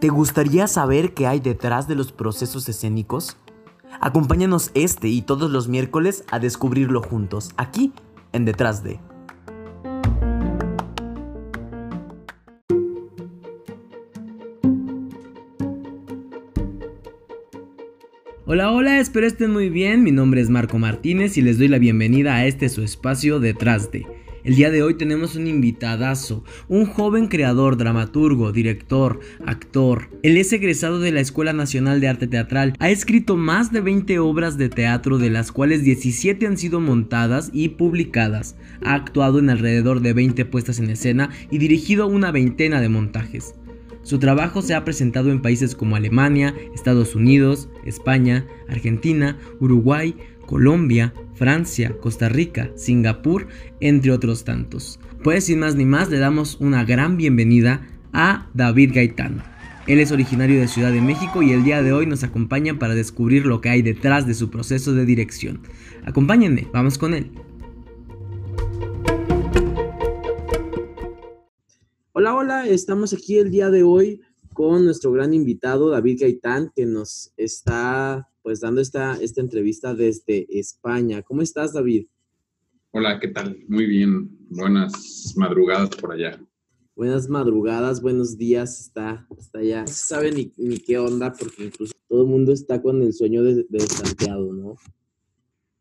¿Te gustaría saber qué hay detrás de los procesos escénicos? Acompáñanos este y todos los miércoles a descubrirlo juntos, aquí en Detrás de. Hola, hola, espero estén muy bien. Mi nombre es Marco Martínez y les doy la bienvenida a este su espacio Detrás de. El día de hoy tenemos un invitadazo, un joven creador, dramaturgo, director, actor. Él es egresado de la Escuela Nacional de Arte Teatral. Ha escrito más de 20 obras de teatro, de las cuales 17 han sido montadas y publicadas. Ha actuado en alrededor de 20 puestas en escena y dirigido una veintena de montajes. Su trabajo se ha presentado en países como Alemania, Estados Unidos, España, Argentina, Uruguay, Colombia, Francia, Costa Rica, Singapur, entre otros tantos. Pues sin más ni más le damos una gran bienvenida a David Gaitán. Él es originario de Ciudad de México y el día de hoy nos acompaña para descubrir lo que hay detrás de su proceso de dirección. Acompáñenme, vamos con él. Hola, hola, estamos aquí el día de hoy con nuestro gran invitado David Gaitán que nos está pues dando esta, esta entrevista desde España. ¿Cómo estás David? Hola, ¿qué tal? Muy bien. Buenas madrugadas por allá. Buenas madrugadas, buenos días, está, está allá. No se sabe ni, ni, qué onda porque incluso todo el mundo está con el sueño de, de Santiago, ¿no?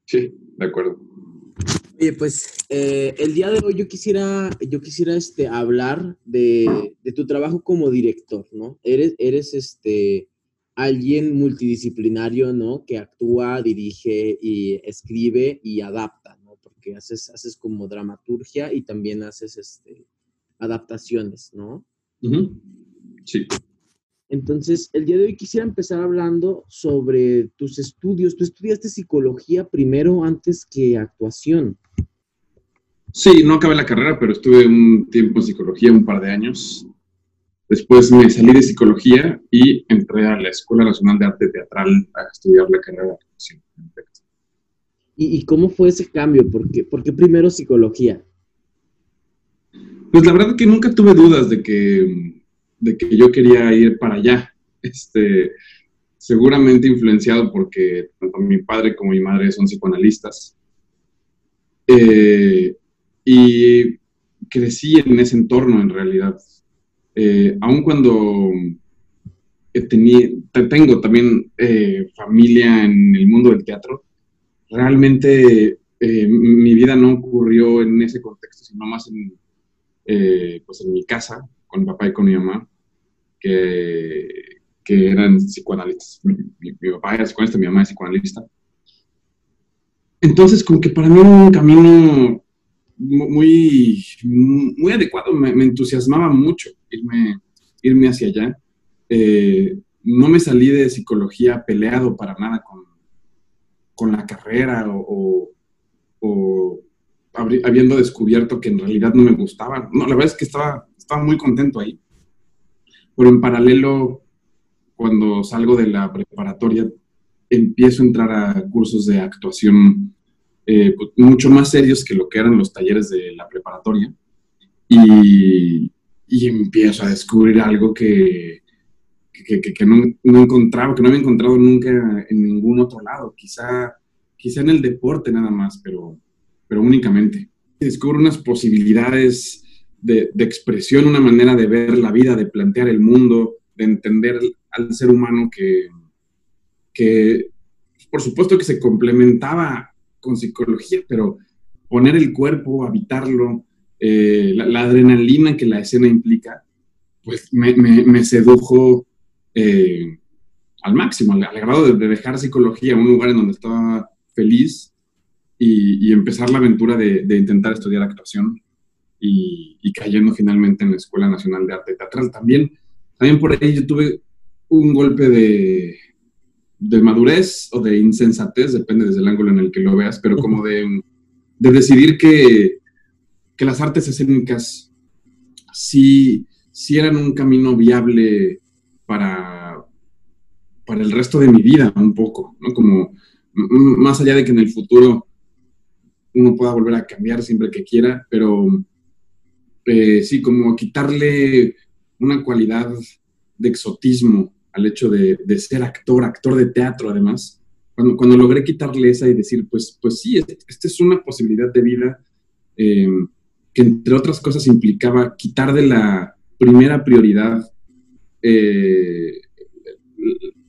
Sí, de acuerdo. Oye, pues eh, el día de hoy yo quisiera, yo quisiera este, hablar de, de, tu trabajo como director, ¿no? Eres, eres este, alguien multidisciplinario, ¿no? Que actúa, dirige y escribe y adapta, ¿no? Porque haces, haces como dramaturgia y también haces este, adaptaciones, ¿no? Uh -huh. Sí. Entonces, el día de hoy quisiera empezar hablando sobre tus estudios. Tú estudiaste psicología primero antes que actuación. Sí, no acabé la carrera, pero estuve un tiempo en psicología, un par de años. Después me salí de psicología y entré a la Escuela Nacional de Arte Teatral a estudiar la carrera de actuación. ¿Y, ¿Y, cómo fue ese cambio? ¿Por qué, ¿Por qué primero psicología? Pues la verdad que nunca tuve dudas de que de que yo quería ir para allá. Este, seguramente influenciado porque tanto mi padre como mi madre son psicoanalistas. Eh, y crecí en ese entorno en realidad. Eh, aun cuando tenía, tengo también eh, familia en el mundo del teatro, realmente eh, mi vida no ocurrió en ese contexto, sino más en, pues en mi casa, con mi papá y con mi mamá, que, que eran psicoanalistas. Mi, papá era psicoanalista, mi mamá es psicoanalista. Entonces, como que para mí un camino muy, muy adecuado, me, me entusiasmaba mucho irme, irme hacia allá. Eh, no me salí de psicología peleado para nada con, con la carrera o, o, o habiendo descubierto que en realidad no me gustaba. No, la verdad es que estaba, estaba muy contento ahí. Pero en paralelo, cuando salgo de la preparatoria, empiezo a entrar a cursos de actuación eh, mucho más serios que lo que eran los talleres de la preparatoria. Y, empiezo a descubrir algo que, que no, no, encontraba, que no había encontrado nunca en ningún otro lado. Quizá, quizá en el deporte nada más, pero, pero únicamente. Descubro unas posibilidades de, de, expresión, una manera de ver la vida, de plantear el mundo, de entender al ser humano que, que por supuesto que se complementaba con psicología, pero poner el cuerpo, habitarlo, eh, la, la, adrenalina que la escena implica, pues me, me, me sedujo eh, al máximo, al, al grado de, de, dejar psicología, un lugar en donde estaba feliz y, y empezar la aventura de, de, intentar estudiar actuación y, y, cayendo finalmente en la Escuela Nacional de Arte Teatral. También, también por ahí yo tuve un golpe de, de madurez o de insensatez, depende desde el ángulo en el que lo veas, pero como de, de decidir que, que, las artes escénicas sí, sí, eran un camino viable para, para el resto de mi vida, un poco, ¿no? Como más allá de que en el futuro uno pueda volver a cambiar siempre que quiera, pero eh, sí, como quitarle una cualidad de exotismo al hecho de, ser actor, actor de teatro además. Cuando, cuando logré quitarle esa y decir, pues, pues sí, esta es una posibilidad de vida em, que entre otras cosas implicaba quitar de la primera prioridad eh,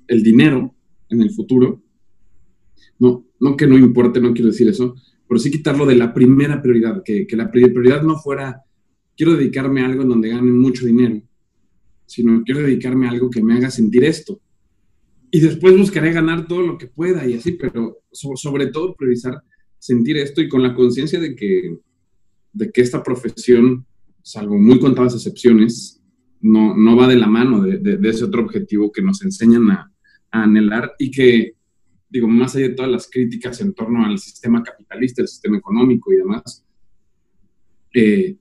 el dinero en el futuro. No, no que no importe, no quiero decir eso, pero sí quitarlo de la primera prioridad, que, que la prioridad no fuera, quiero dedicarme a algo en donde gane mucho dinero, sino quiero dedicarme a algo que me haga sentir esto. Y después buscaré ganar todo lo que pueda y así, pero sobre todo priorizar sentir esto y con la conciencia de que, de que esta profesión, salvo muy contadas excepciones, no, no va de la mano de, ese otro objetivo que nos enseñan a, a, anhelar y que, digo, más allá de todas las críticas en torno al sistema capitalista, el sistema económico y demás, eh,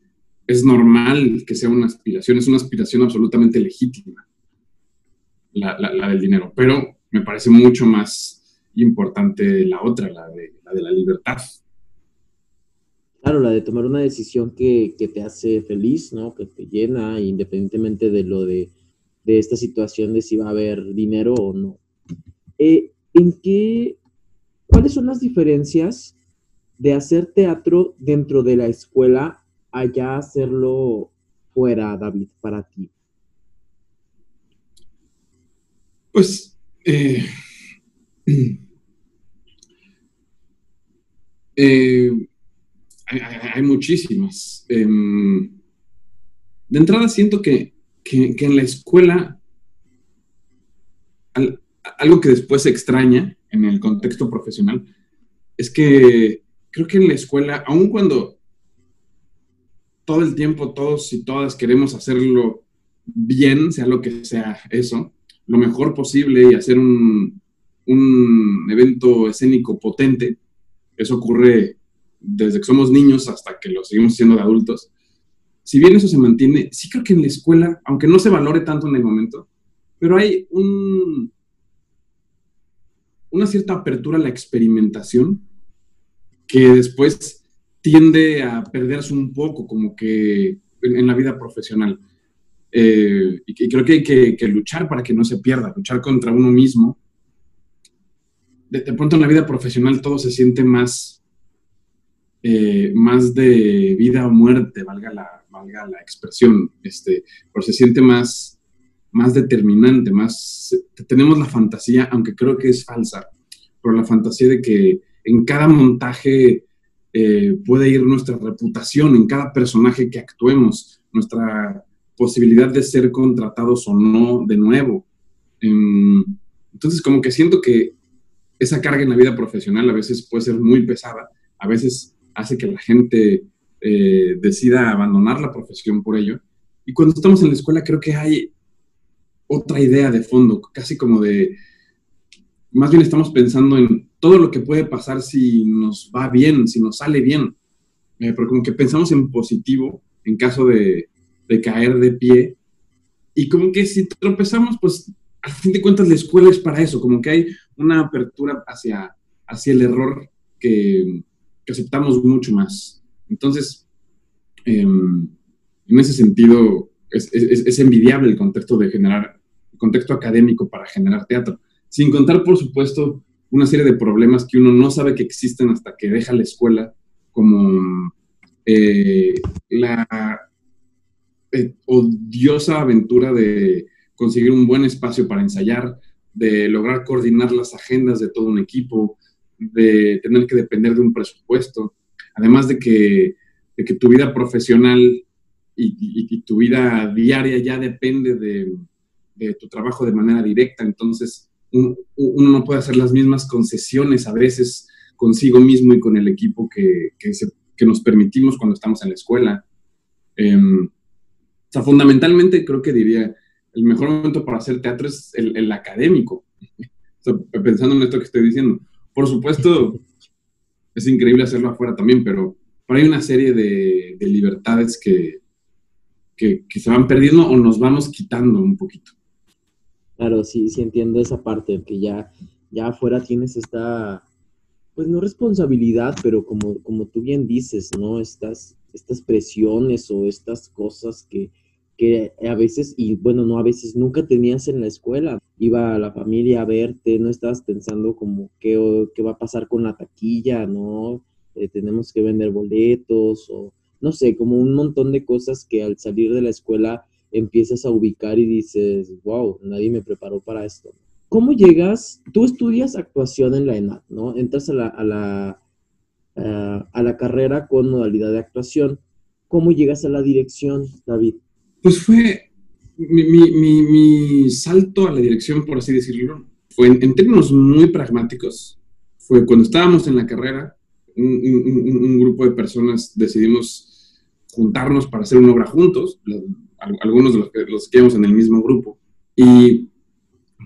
es normal que sea una aspiración, es una aspiración absolutamente legítima, la, del dinero, pero me parece mucho más importante la otra, la de la, libertad. Claro, la de tomar una decisión que, te hace feliz, ¿no? Que te llena, independientemente de lo de, esta situación de si va a haber dinero o no. Eh, ¿En qué, cuáles son las diferencias de hacer teatro dentro de la escuela allá hacerlo fuera, David, para ti? Pues eh, eh, hay, muchísimas. Em, de entrada siento que, en la escuela algo que después se extraña en el contexto profesional es que creo que en la escuela, aun cuando todo el tiempo todos y todas queremos hacerlo bien, sea lo que sea eso, lo mejor posible y hacer un, evento escénico potente. Eso ocurre desde que somos niños hasta que lo seguimos siendo de adultos. Si bien eso se mantiene, sí creo que en la escuela, aunque no se valore tanto en el momento, pero hay un, una cierta apertura a la experimentación que después tiende a perderse un poco como que en, la vida profesional. Eh, y, creo que hay que, luchar para que no se pierda, luchar contra uno mismo. De, pronto en la vida profesional todo se siente más, eh, más de vida o muerte, valga la, valga la expresión, este, pero se siente más, más determinante, más... Tenemos la fantasía, aunque creo que es falsa, pero la fantasía de que en cada montaje eh, puede ir nuestra reputación en cada personaje que actuemos, nuestra posibilidad de ser contratados o no de nuevo. Em, entonces, como que siento que esa carga en la vida profesional a veces puede ser muy pesada, a veces hace que la gente eh, decida abandonar la profesión por ello. Y cuando estamos en la escuela creo que hay otra idea de fondo, casi como de, más bien estamos pensando en todo lo que puede pasar si nos va bien, si nos sale bien. Eh, pero como que pensamos en positivo en caso de, caer de pie. Y como que si tropezamos, pues al fin de cuentas la escuela es para eso, como que hay una apertura hacia, hacia el error que, aceptamos mucho más. Entonces, em, en ese sentido, es, es, envidiable el contexto de generar, el contexto académico para generar teatro. Sin contar, por supuesto, una serie de problemas que uno no sabe que existen hasta que deja la escuela, como eh, la eh, odiosa aventura de conseguir un buen espacio para ensayar, de lograr coordinar las agendas de todo un equipo, de tener que depender de un presupuesto, además de que, de que tu vida profesional y, tu vida diaria ya depende de, de tu trabajo de manera directa, entonces uno no puede hacer las mismas concesiones a veces consigo mismo y con el equipo que, que, nos permitimos cuando estamos en la escuela. Em, o sea, fundamentalmente creo que diría, el mejor momento para hacer teatro es el, académico. pensando en esto que estoy diciendo. Por supuesto, es increíble hacerlo afuera también, pero, hay una serie de, de libertades que, que, que, se van perdiendo o nos vamos quitando un poquito. Claro, sí, sí entiendo esa parte, que ya, ya afuera tienes esta, pues no responsabilidad, pero como, como tú bien dices, ¿no? Estás, estas presiones o estas cosas que, que a veces, y bueno, no a veces, nunca tenías en la escuela. Iba a la familia a verte, no estabas pensando como qué, qué va a pasar con la taquilla, ¿no? Eh, tenemos que vender boletos o no sé, como un montón de cosas que al salir de la escuela empiezas a ubicar y dices, wow, nadie me preparó para esto. ¿Cómo llegas? Tú estudias actuación en la ENAD, ¿no? Entras a la, a la, eh, a la carrera con modalidad de actuación. ¿Cómo llegas a la dirección, David? Pues fue mi, mi, mi, salto a la dirección, por así decirlo, fue en, términos muy pragmáticos. Fue cuando estábamos en la carrera, un, grupo de personas decidimos juntarnos para hacer una obra juntos, algunos de los que, los que íbamos en el mismo grupo. Y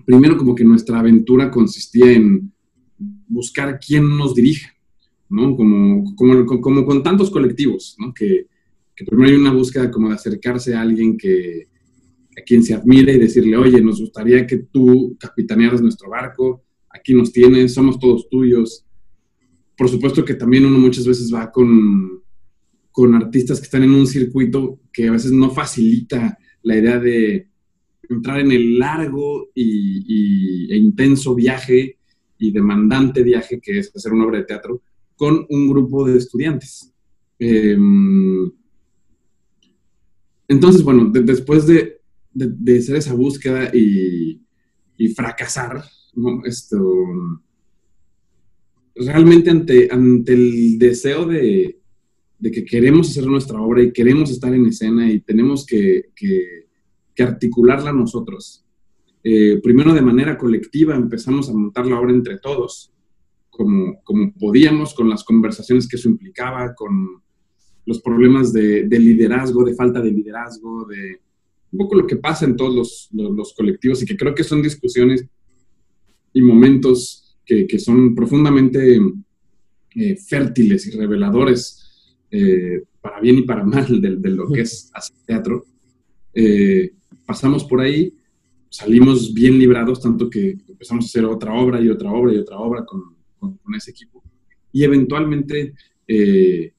primero como que nuestra aventura consistía en buscar quién nos dirige, ¿no? Como, como, como con tantos colectivos, ¿no? Que, que, primero hay una búsqueda como de acercarse a alguien que, a quien se admire y decirle, oye, nos gustaría que tú capitanearas nuestro barco, aquí nos tienes, somos todos tuyos. Por supuesto que también uno muchas veces va con, con artistas que están en un circuito que a veces no facilita la idea de entrar en el largo y, e intenso viaje y demandante viaje que es hacer una obra de teatro con un grupo de estudiantes. Em, entonces, bueno, después de, hacer esa búsqueda y, fracasar, Esto, realmente ante, ante el deseo de, que queremos hacer nuestra obra y queremos estar en escena y tenemos que que articularla nosotros. Eh, primero de manera colectiva empezamos a montar la obra entre todos, como, como podíamos, con las conversaciones que eso implicaba, con los problemas de, liderazgo, de falta de liderazgo, de un poco lo que pasa en todos los, colectivos y que creo que son discusiones y momentos que, son profundamente eh, fértiles y reveladores eh, para bien y para mal de, lo que es hacer teatro pasamos por ahí, salimos bien librados, tanto que empezamos a hacer otra obra y otra obra y otra obra con, con, ese equipo. Y eventualmente, eh,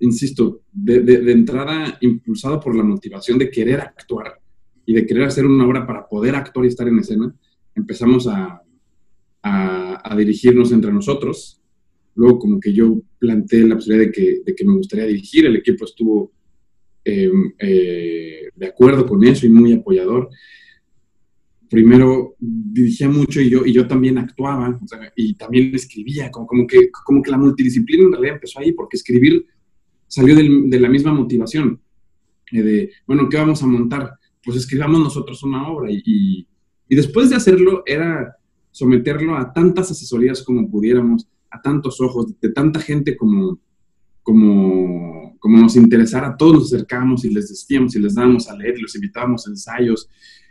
insisto, de, de, entrada impulsado por la motivación de querer actuar y de querer hacer una obra para poder actuar y estar en escena, empezamos a, a, a dirigirnos entre nosotros. Luego como que yo planteé la posibilidad de que, de que me gustaría dirigir, el equipo estuvo Em, eh, de acuerdo con eso y muy apoyador. Primero dirigía mucho y yo, y yo también actuaba y también escribía, como, como, que, como que la multidisciplina en realidad empezó ahí, porque escribir salió de la misma motivación, eh, de, bueno, ¿qué vamos a montar? Pues escribamos nosotros una obra y, y después de hacerlo era someterlo a tantas asesorías como pudiéramos, a tantos ojos, de tanta gente como, como, nos interesara, todos nos acercábamos y les decíamos y les dábamos a leer y los invitábamos a ensayos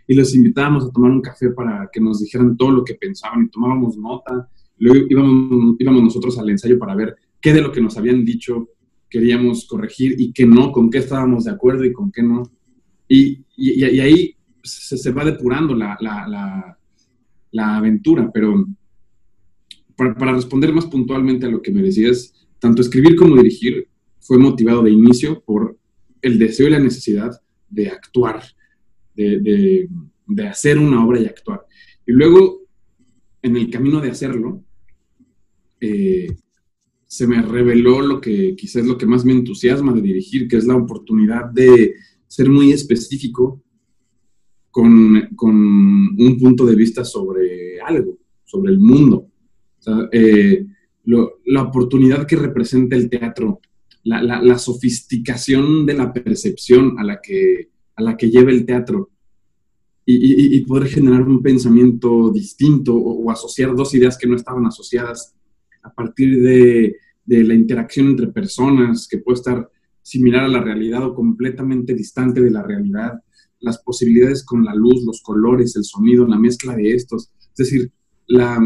y los invitábamos a tomar un café para que nos dijeran todo lo que pensaban y tomábamos nota. Luego íbamos, íbamos nosotros al ensayo para ver qué de lo que nos habían dicho queríamos corregir y qué no, con qué estábamos de acuerdo y con qué no. Y, y, y ahí se, se, va depurando la, la, la, la aventura, pero para, responder más puntualmente a lo que me decías, tanto escribir como dirigir fue motivado de inicio por el deseo y la necesidad de actuar, de, hacer una obra y actuar. Y luego, en el camino de hacerlo, eh, se me reveló lo que quizás lo que más me entusiasma de dirigir, que es la oportunidad de ser muy específico con, un punto de vista sobre algo, sobre el mundo. Eh, la oportunidad que representa el teatro, la, sofisticación de la percepción a la que, a la que lleva el teatro y, poder generar un pensamiento distinto o, asociar dos ideas que no estaban asociadas a partir de, de la interacción entre personas que puede estar similar a la realidad o completamente distante de la realidad, las posibilidades con la luz, los colores, el sonido, la mezcla de estos. Es decir, la,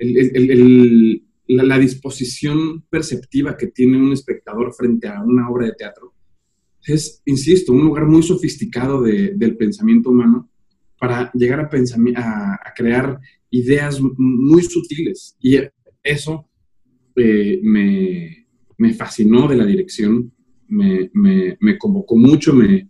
mm, el, la, disposición perceptiva que tiene un espectador frente a una obra de teatro es, insisto, un lugar muy sofisticado del pensamiento humano para llegar a, a, crear ideas muy sutiles. Y eso eh, me, fascinó de la dirección me, convocó mucho, me,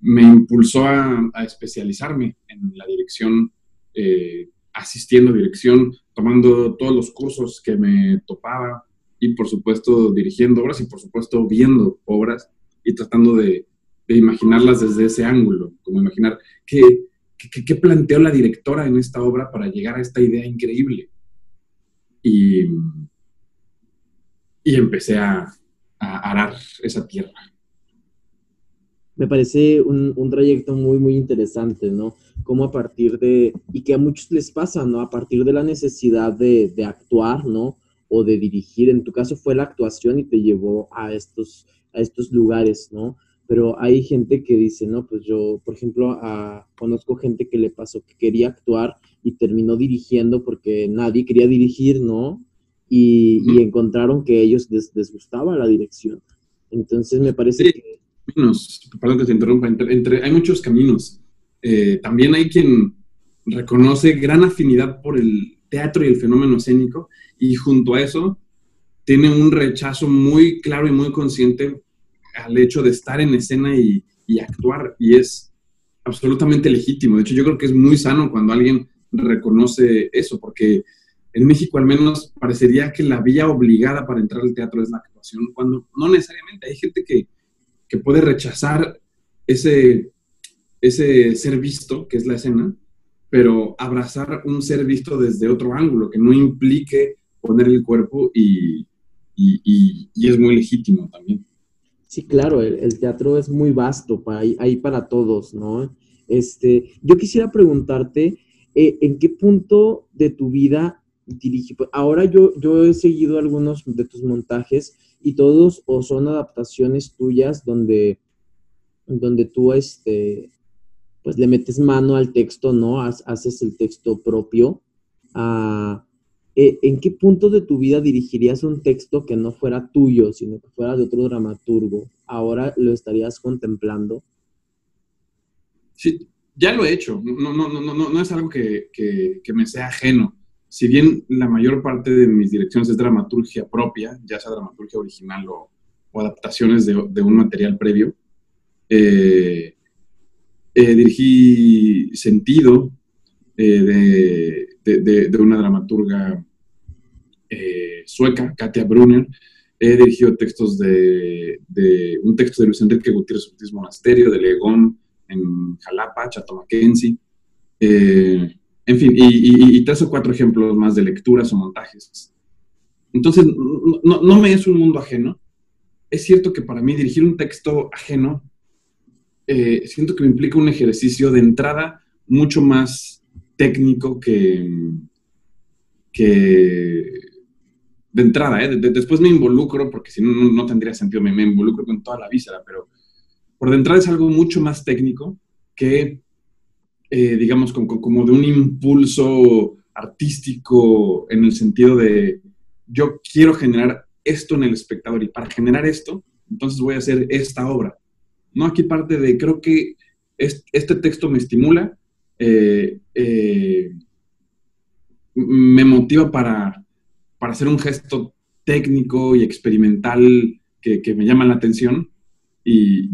me impulsó a, especializarme en la dirección, eh, asistiendo a dirección, tomando todos los cursos que me topaba y por supuesto dirigiendo obras y por supuesto viendo obras y tratando de, imaginarlas desde ese ángulo, como imaginar qué, qué, planteó la directora en esta obra para llegar a esta idea increíble. Y, y empecé a, a arar esa tierra. Me parece un, un, trayecto muy, muy interesante, ¿no? Como a partir de, y que a muchos les pasa, ¿no? A partir de la necesidad de, de actuar, ¿no? O de dirigir, en tu caso fue la actuación y te llevó a estos, a estos lugares, ¿no? Pero hay gente que dice, no, pues yo, por ejemplo, a, conozco gente que le pasó que quería actuar y terminó dirigiendo porque nadie quería dirigir, ¿no? y, encontraron que ellos les, gustaba la dirección. Entonces me parece que... perdón que te interrumpa, entre, hay muchos caminos. Eh, también hay quien reconoce gran afinidad por el teatro y el fenómeno escénico y junto a eso tiene un rechazo muy claro y muy consciente al hecho de estar en escena y, y actuar y es absolutamente legítimo. De hecho, yo creo que es muy sano cuando alguien reconoce eso, porque en México al menos parecería que la vía obligada para entrar al teatro es la actuación, cuando no necesariamente hay gente que, puede rechazar ese, ese ser visto, que es la escena, pero abrazar un ser visto desde otro ángulo, que no implique poner el cuerpo y, es muy legítimo también. Sí, claro, el, teatro es muy vasto, para, ahí para todos, ¿no? Este, yo quisiera preguntarte, eh, ¿en qué punto de tu vida pues, ahora yo, yo he seguido algunos de tus montajes y todos o son adaptaciones tuyas donde, donde tú este, pues le metes mano al texto, ¿no? Haces el texto propio. Ah, eh, ¿En qué punto de tu vida dirigirías un texto que no fuera tuyo, sino que fuera de otro dramaturgo? ¿Ahora lo estarías contemplando? Sí, ya lo he hecho. No, no, no, no, no es algo que, que me sea ajeno si bien la mayor parte de mis direcciones es dramaturgia propia, ya sea dramaturgia original o, adaptaciones de, un material previo, eh, eh, dirigí Sentido eh, de, una dramaturga sueca, Katia Brunner. He dirigido textos de, un texto de Luis Enrique Gutiérrez Ortiz Monasterio, de Legón en Jalapa, Chato Mackenzie. En fin, y, tres o cuatro ejemplos más de lecturas o montajes. Entonces, no, me es un mundo ajeno. Es cierto que para mí dirigir un texto ajeno, eh, siento que me implica un ejercicio de entrada mucho más técnico que, que de entrada, ¿eh? después me involucro, porque si no, no tendría sentido, me, me, involucro con toda la víscera, pero por de entrada es algo mucho más técnico que eh, digamos, como, de un impulso artístico en el sentido de yo quiero generar esto en el espectador y para generar esto, entonces voy a hacer esta obra. No aquí parte de, creo que este texto me estimula, eh, eh, me motiva para, para, hacer un gesto técnico y experimental que, me llama la atención y,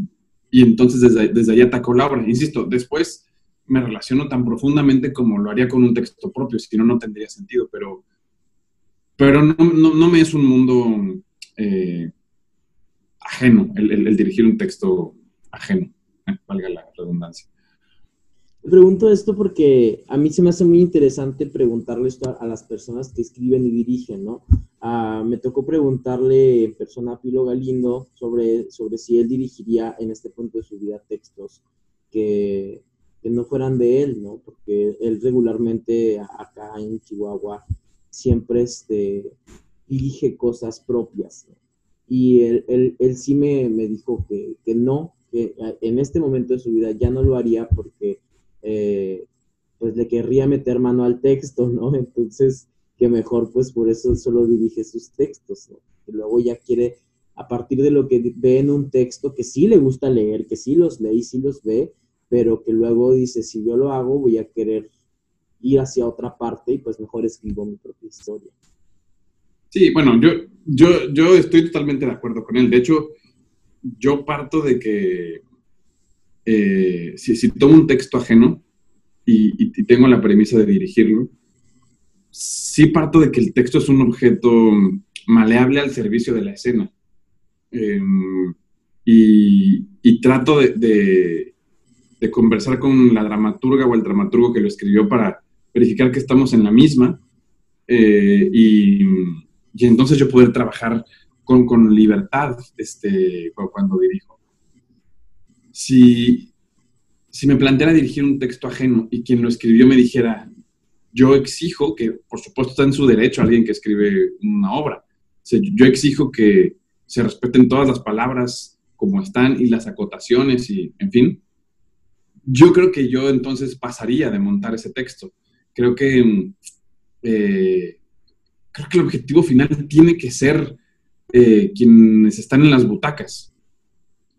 entonces desde, desde ahí ataco la obra. Insisto, después me relaciono tan profundamente como lo haría con un texto propio, si no, no tendría sentido, pero, pero no, no, me es un mundo eh, ajeno el, dirigir un texto ajeno, eh, valga la redundancia. Pregunto esto porque a mí se me hace muy interesante preguntarle esto a, las personas que escriben y dirigen, ¿no? Ah, me tocó preguntarle en persona a Pilo Galindo sobre, sobre si él dirigiría en este punto de su vida textos que, que no fueran de él, ¿no? Porque él regularmente acá en Chihuahua siempre este, dirige cosas propias. Y él, él, sí me, me dijo que, que, no, que en este momento de su vida ya no lo haría porque eh, pues le querría meter mano al texto, ¿no? Entonces, que mejor pues por eso solo dirige sus textos, ¿no? Que luego ya quiere, a partir de lo que ve en un texto, que sí le gusta leer, que sí los lee y sí los ve, pero que luego dice, si yo lo hago, voy a querer ir hacia otra parte y pues mejor escribo mi propia historia. Sí, bueno, yo, yo, yo estoy totalmente de acuerdo con él. De hecho, yo parto de que eh, si, tomo un texto ajeno y, tengo la premisa de dirigirlo, sí parto de que el texto es un objeto maleable al servicio de la escena. Em, y, trato de, conversar con la dramaturga o el dramaturgo que lo escribió para verificar que estamos en la misma eh, y, entonces yo poder trabajar con, libertad este, cuando dirijo. Si, si me planteara dirigir un texto ajeno y quien lo escribió me dijera, yo exijo que, por supuesto, está en su derecho alguien que escribe una obra. yo exijo que se respeten todas las palabras como están y las acotaciones y, en fin. Yo creo que yo entonces pasaría de montar ese texto. Creo que, eh, creo que el objetivo final tiene que ser eh, quienes están en las butacas.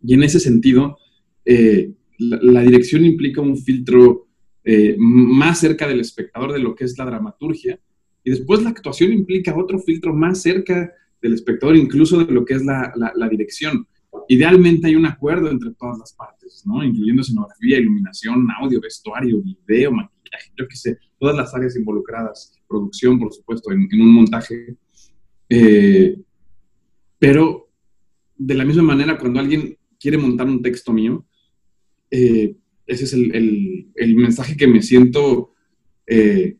Y en ese sentido, eh, la, dirección implica un filtro eh, más cerca del espectador de lo que es la dramaturgia, y después la actuación implica otro filtro más cerca del espectador, incluso de lo que es la, dirección. Idealmente hay un acuerdo entre todas las partes, ¿no? incluyendo escenografía, iluminación, audio, vestuario, video, maquillaje, yo qué sé, todas las áreas involucradas, producción, por supuesto, en, un montaje. Pero de la misma manera, cuando alguien quiere montar un texto mío, eh, ese es el, mensaje que me siento eh,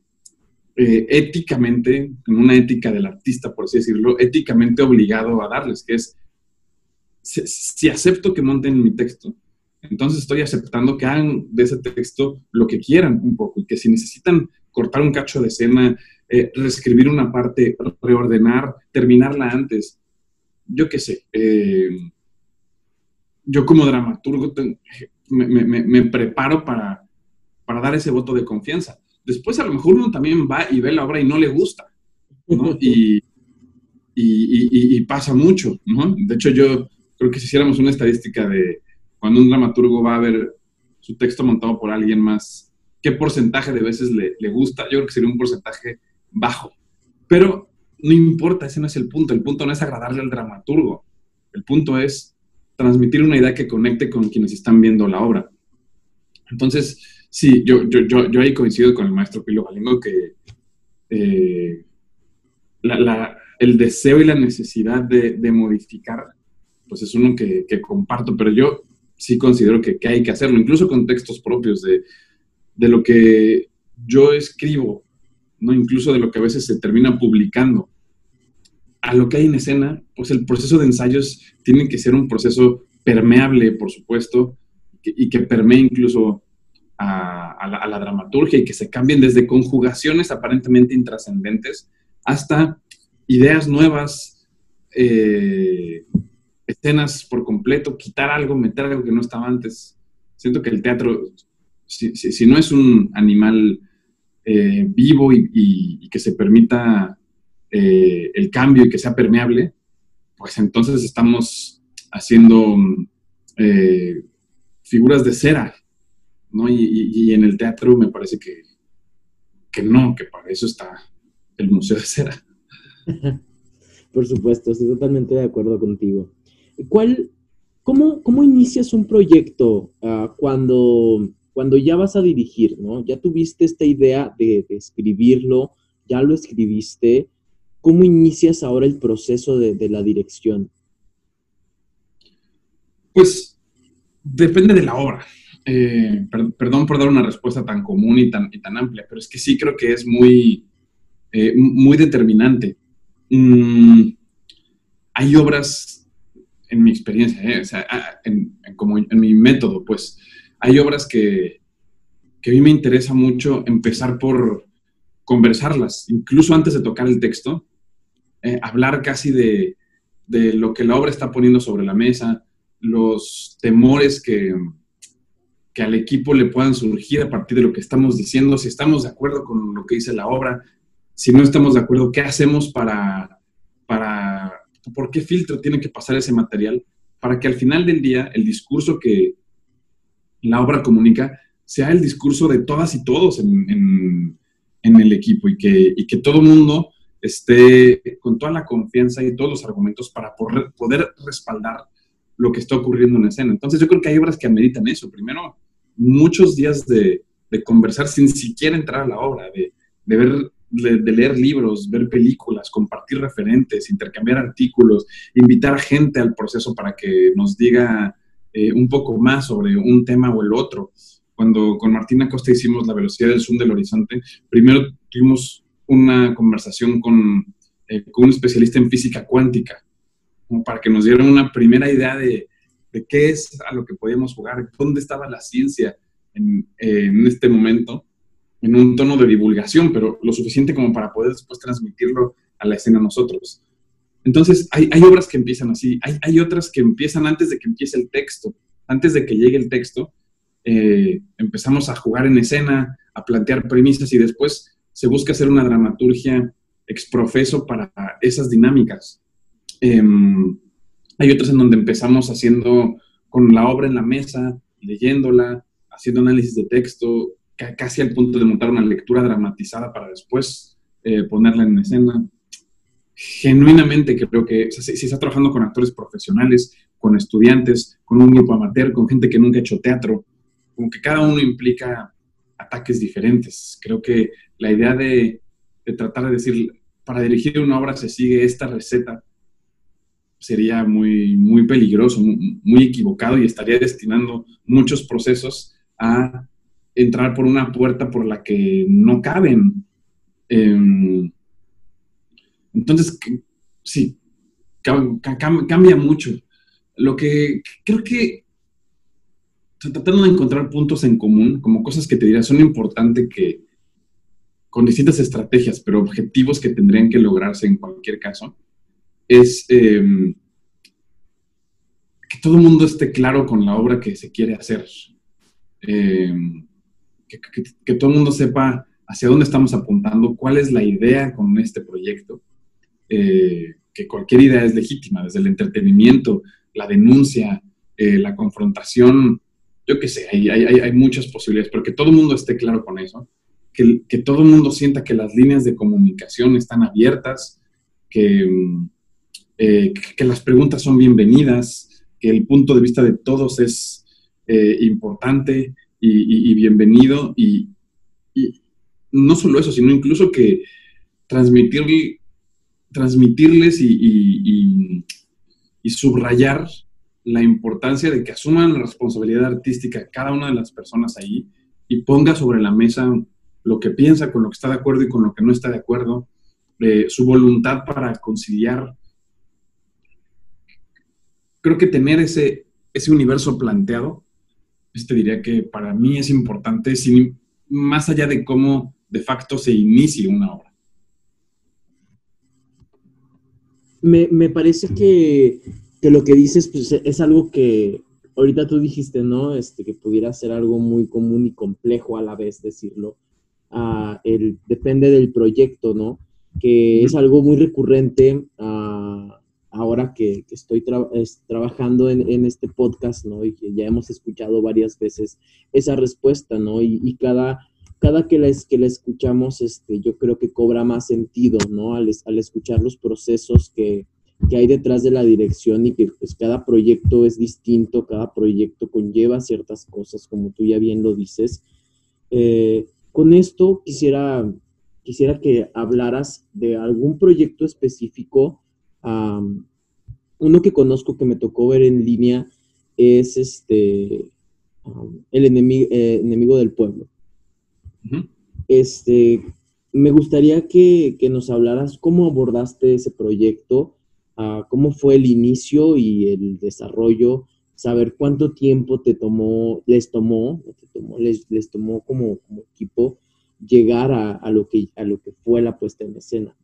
eh, éticamente, en una ética del artista, por así decirlo, éticamente obligado a darles, que es, si, acepto que monten mi texto, entonces estoy aceptando que hagan de ese texto lo que quieran un poco, y que si necesitan cortar un cacho de escena, reescribir una parte, reordenar, terminarla antes, yo qué sé, eh, yo como dramaturgo me, preparo para, dar ese voto de confianza. Después a lo mejor uno también va y ve la obra y no le gusta, ¿no? y, pasa mucho, ¿no? De hecho, yo creo que si hiciéramos una estadística de cuando un dramaturgo va a ver su texto montado por alguien más, qué porcentaje de veces le, gusta, yo creo que sería un porcentaje bajo. Pero no importa, ese no es el punto. El punto no es agradarle al dramaturgo. El punto es transmitir una idea que conecte con quienes están viendo la obra. Entonces, sí, yo, yo, yo, ahí coincido con el maestro Pilo Galingo que eh, el deseo y la necesidad de, modificar, pues es uno que, comparto, pero yo sí considero que, hay que hacerlo, incluso con textos propios de, de lo que yo escribo, ¿no? incluso de lo que a veces se termina publicando a lo que hay en escena, pues el proceso de ensayos tiene que ser un proceso permeable, por supuesto, y que permee incluso a, la, dramaturgia y que se cambien desde conjugaciones aparentemente intrascendentes hasta ideas nuevas, eh, escenas por completo, quitar algo, meter algo que no estaba antes. Siento que el teatro, si, no es un animal eh, vivo y que se permita eh, el cambio y que sea permeable, pues entonces estamos haciendo eh, figuras de cera, ¿no? Y, en el teatro me parece que, que no, que para eso está el Museo de Cera. Por supuesto, estoy totalmente de acuerdo contigo. ¿Cuál, cómo, cómo inicias un proyecto ah, cuando, cuando ya vas a dirigir, ¿no? Ya tuviste esta idea de, de escribirlo, ya lo escribiste, ¿Cómo inicias ahora el proceso de, la dirección? Pues depende de la obra. Eh, perdón por dar una respuesta tan común y tan, tan amplia, pero es que sí creo que es muy, eh, muy determinante. Mm, hay obras, en mi experiencia, eh, como en mi método, pues, hay obras que, que a mí me interesa mucho empezar por conversarlas, incluso antes de tocar el texto, eh, hablar casi de, lo que la obra está poniendo sobre la mesa, los temores que, que al equipo le puedan surgir a partir de lo que estamos diciendo, si estamos de acuerdo con lo que dice la obra, si no estamos de acuerdo, ¿qué hacemos para, por qué filtro tiene que pasar ese material? Para que al final del día el discurso que la obra comunica sea el discurso de todas y todos en, el equipo y que, y que todo mundo esté con toda la confianza y todos los argumentos para poder, respaldar lo que está ocurriendo en la escena. Entonces yo creo que hay obras que ameritan eso. Primero, muchos días de, conversar sin siquiera entrar a la obra, de, ver, de, leer libros, ver películas, compartir referentes, intercambiar artículos, invitar a gente al proceso para que nos diga eh, un poco más sobre un tema o el otro. Cuando con Martina Costa hicimos la velocidad del zoom del horizonte, primero tuvimos una conversación con, eh, un especialista en física cuántica para que nos dieran una primera idea de, qué es a lo que podíamos jugar, dónde estaba la ciencia en, en, este momento, en un tono de divulgación, pero lo suficiente como para poder después transmitirlo a la escena nosotros. Entonces, hay, obras que empiezan así, hay, hay, otras que empiezan antes de que empiece el texto, antes de que llegue el texto, eh, empezamos a jugar en escena, a plantear premisas y después se busca hacer una dramaturgia exprofeso para esas dinámicas. Em, hay otras en donde empezamos haciendo con la obra en la mesa, leyéndola, haciendo análisis de texto, casi al punto de montar una lectura dramatizada para después eh, ponerla en escena. Genuinamente creo que si, si está trabajando con actores profesionales, con estudiantes, con un grupo amateur, con gente que nunca ha hecho teatro, como que cada uno implica ataques diferentes. Creo que la idea de, tratar de decir, para dirigir una obra se sigue esta receta, sería muy, muy peligroso, muy, equivocado y estaría destinando muchos procesos a entrar por una puerta por la que no caben. Em, entonces, sí, cambia mucho. Lo que creo que tratando de encontrar puntos en común, como cosas que te diría son importantes que con distintas estrategias, pero objetivos que tendrían que lograrse en cualquier caso, es em, que todo el mundo esté claro con la obra que se quiere hacer. Em, que, todo el mundo sepa hacia dónde estamos apuntando, cuál es la idea con este proyecto. Eh, que cualquier idea es legítima, desde el entretenimiento, la denuncia, eh, la confrontación, yo qué sé, hay, hay, hay, muchas posibilidades, pero que todo el mundo esté claro con eso, que, que todo el mundo sienta que las líneas de comunicación están abiertas, que, eh, que las preguntas son bienvenidas, que el punto de vista de todos es importante y, bienvenido. Y, no solo eso, sino incluso que transmitir, transmitirles y, subrayar la importancia de que asuman la responsabilidad artística cada una de las personas ahí y ponga sobre la mesa lo que piensa, con lo que está de acuerdo y con lo que no está de acuerdo, eh, su voluntad para conciliar creo que tener ese, ese universo planteado, este diría que para mí es importante, sin, más allá de cómo de facto se inicie una obra. Me, parece que, lo que dices pues, es algo que ahorita tú dijiste, ¿no? Este, que pudiera ser algo muy común y complejo a la vez decirlo. Ah, el, depende del proyecto, ¿no? Que es algo muy recurrente. Uh, ahora que, estoy trabajando en, este podcast, ¿no? Y que ya hemos escuchado varias veces esa respuesta, ¿no? Y, cada, cada que la, escuchamos, este, yo creo que cobra más sentido, ¿no? Al, escuchar los procesos que, hay detrás de la dirección y que pues cada proyecto es distinto, cada proyecto conlleva ciertas cosas, como tú ya bien lo dices. Eh, con esto quisiera, quisiera que hablaras de algún proyecto específico uno que conozco que me tocó ver en línea es este El enemigo, eh, enemigo del pueblo. Este, me gustaría que, nos hablaras cómo abordaste ese proyecto, cómo fue el inicio y el desarrollo, saber cuánto tiempo te tomó, les tomó, les, les tomó como, equipo llegar a, lo que, a lo que fue la puesta en escena.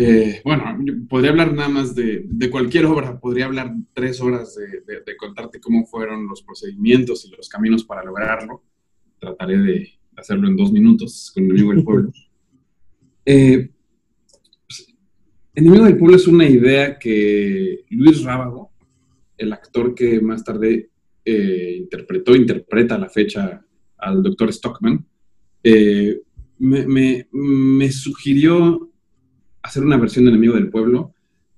Eh, bueno, podría hablar nada más de, cualquier obra, podría hablar tres horas de, contarte cómo fueron los procedimientos y los caminos para lograrlo. Trataré de hacerlo en dos minutos con Enemigo del Pueblo. Eh, pues, Enemigo del Pueblo es una idea que Luis Rábago, el actor que más tarde eh, interpretó, interpreta a la fecha al doctor Stockman, me sugirió hacer una versión de Enemigo del Pueblo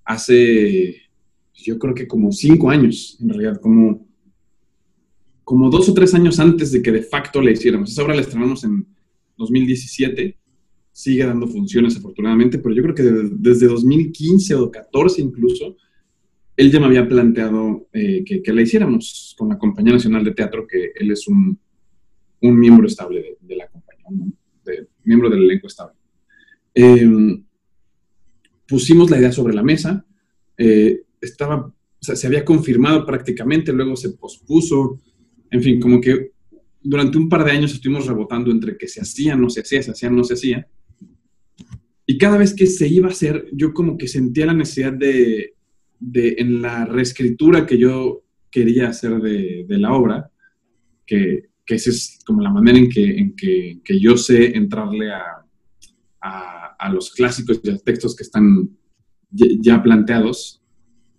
hace yo creo que como cinco años, en realidad, como, como dos o tres años antes de que de facto la hiciéramos. Esa obra la estrenamos en 2017, sigue dando funciones afortunadamente, pero yo creo que desde 2015 o 2014 incluso, él ya me había planteado eh, que, la hiciéramos con la Compañía Nacional de Teatro, que él es un, un miembro estable de, la compañía, miembro del elenco estable. Em, pusimos la idea sobre la mesa, eh, estaba, se había confirmado prácticamente, luego se pospuso, en fin, como que durante un par de años estuvimos rebotando entre que se hacía, no se hacía, se hacía, no se hacía. Y cada vez que se iba a hacer, yo como que sentía la necesidad de, de en la reescritura que yo quería hacer de, de la obra, que, que, esa es como la manera en que, en que, que yo sé entrarle a, a, a, los clásicos y a textos que están ya planteados,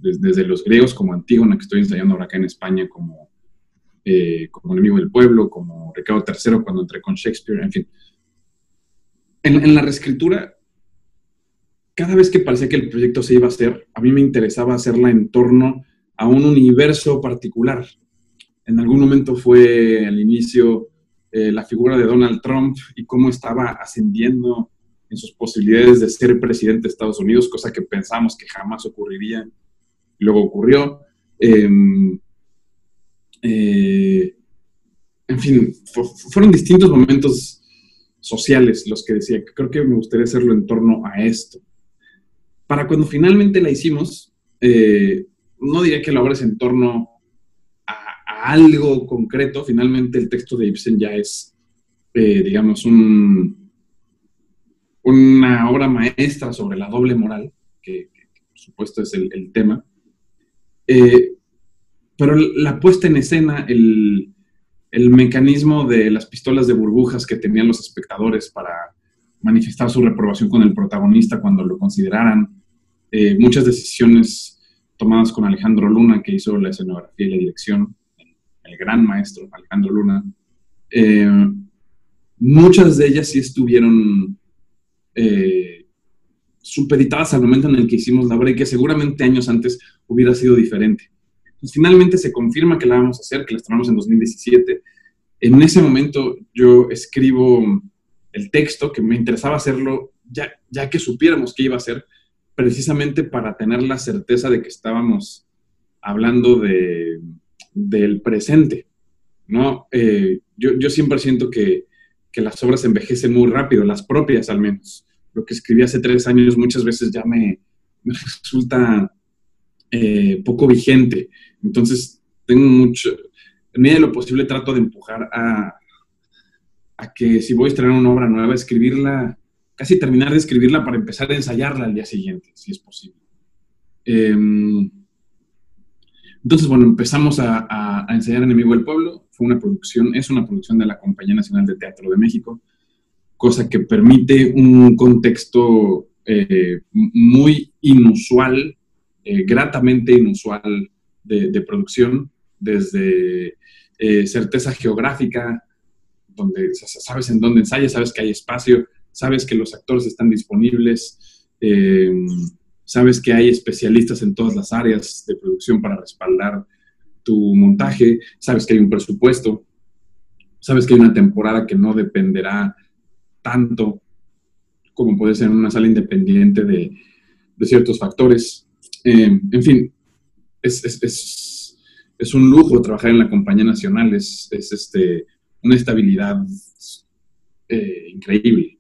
desde, los griegos como Antígona, que estoy ensayando ahora acá en España, como, eh, como enemigo del pueblo, como Ricardo III cuando entré con Shakespeare, en fin. En, en la reescritura, cada vez que parecía que el proyecto se iba a hacer, a mí me interesaba hacerla en torno a un universo particular. En algún momento fue al inicio eh, la figura de Donald Trump y cómo estaba ascendiendo en sus posibilidades de ser presidente de Estados Unidos, cosa que pensamos que jamás ocurriría luego ocurrió. Em, eh, en fin, fueron distintos momentos sociales los que decía, creo que me gustaría hacerlo en torno a esto. Para cuando finalmente la hicimos, eh, no diría que la obra es en torno a, algo concreto, finalmente el texto de Ibsen ya es, eh, digamos, un, una obra maestra sobre la doble moral, que, por supuesto es el tema, eh, pero la puesta en escena, el, mecanismo de las pistolas de burbujas que tenían los espectadores para manifestar su reprobación con el protagonista cuando lo consideraran, eh, muchas decisiones tomadas con Alejandro Luna, que hizo la escenografía y la dirección, el, gran maestro Alejandro Luna, eh, muchas de ellas sí estuvieron supeditadas al momento en el que hicimos la obra y que seguramente años antes hubiera sido diferente. Entonces, finalmente se confirma que la vamos a hacer, que la estrenamos en 2017. En ese momento yo escribo el texto, que me interesaba hacerlo ya, ya que supiéramos qué iba a ser, precisamente para tener la certeza de que estábamos hablando de, del presente. ¿no? Eh, yo, yo, siempre siento que, que las obras envejecen muy rápido, las propias al menos lo que escribí hace tres años muchas veces ya me, resulta eh, poco vigente. Entonces, tengo mucho, en medida de lo posible trato de empujar a, que si voy a estrenar una obra nueva, escribirla, casi terminar de escribirla para empezar a ensayarla al día siguiente, si es posible. Em, entonces, bueno, empezamos a, a, a, Enemigo del Pueblo. Fue una producción, es una producción de la Compañía Nacional de Teatro de México cosa que permite un contexto eh, muy inusual, eh, gratamente inusual de, producción, desde eh, certeza geográfica, donde sabes en dónde ensayas, sabes que hay espacio, sabes que los actores están disponibles, sabes que hay especialistas en todas las áreas de producción para respaldar tu montaje, sabes que hay un presupuesto, sabes que hay una temporada que no dependerá tanto como puede ser una sala independiente de, ciertos factores. Eh, en fin, es, un lujo trabajar en la compañía nacional, es, este, una estabilidad eh, increíble.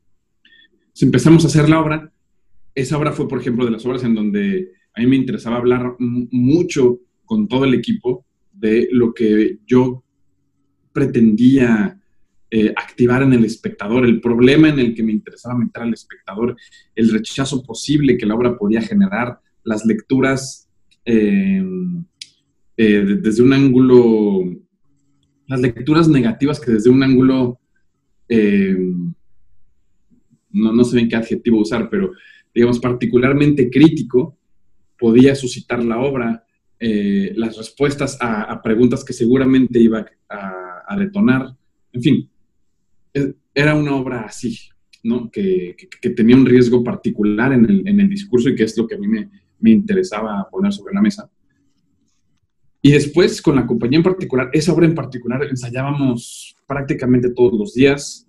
Si empezamos a hacer la obra, esa obra fue, por ejemplo, de las obras en donde a mí me interesaba hablar mucho con todo el equipo de lo que yo pretendía eh, activar en el espectador, el problema en el que me interesaba meter al espectador, el rechazo posible que la obra podía generar, las lecturas eh, eh, desde un ángulo, las lecturas negativas que desde un ángulo, no, no sé bien qué adjetivo usar, pero digamos particularmente crítico, podía suscitar la obra, las respuestas a, preguntas que seguramente iba a, detonar, en fin, era una obra así, ¿no? Que, tenía un riesgo particular en el, discurso y que es lo que a mí me, interesaba poner sobre la mesa. y después, con la compañía en particular, esa obra en particular, ensayábamos prácticamente todos los días.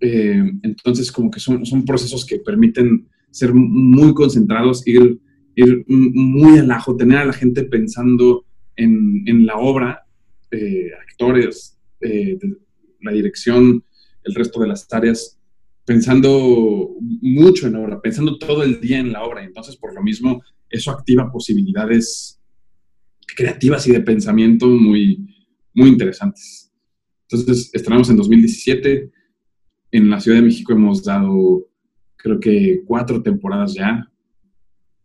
Eh, entonces, como que son, son procesos que permiten ser muy concentrados, ir, ir muy al ajo, tener a la gente pensando en, en la obra, eh, actores, eh, la dirección, el resto de las áreas, pensando mucho en obra, pensando todo el día en la obra. Entonces, por lo mismo, eso activa posibilidades creativas y de pensamiento muy, muy interesantes. Entonces, estrenamos en 2017. En la Ciudad de México hemos dado, creo que, cuatro temporadas ya.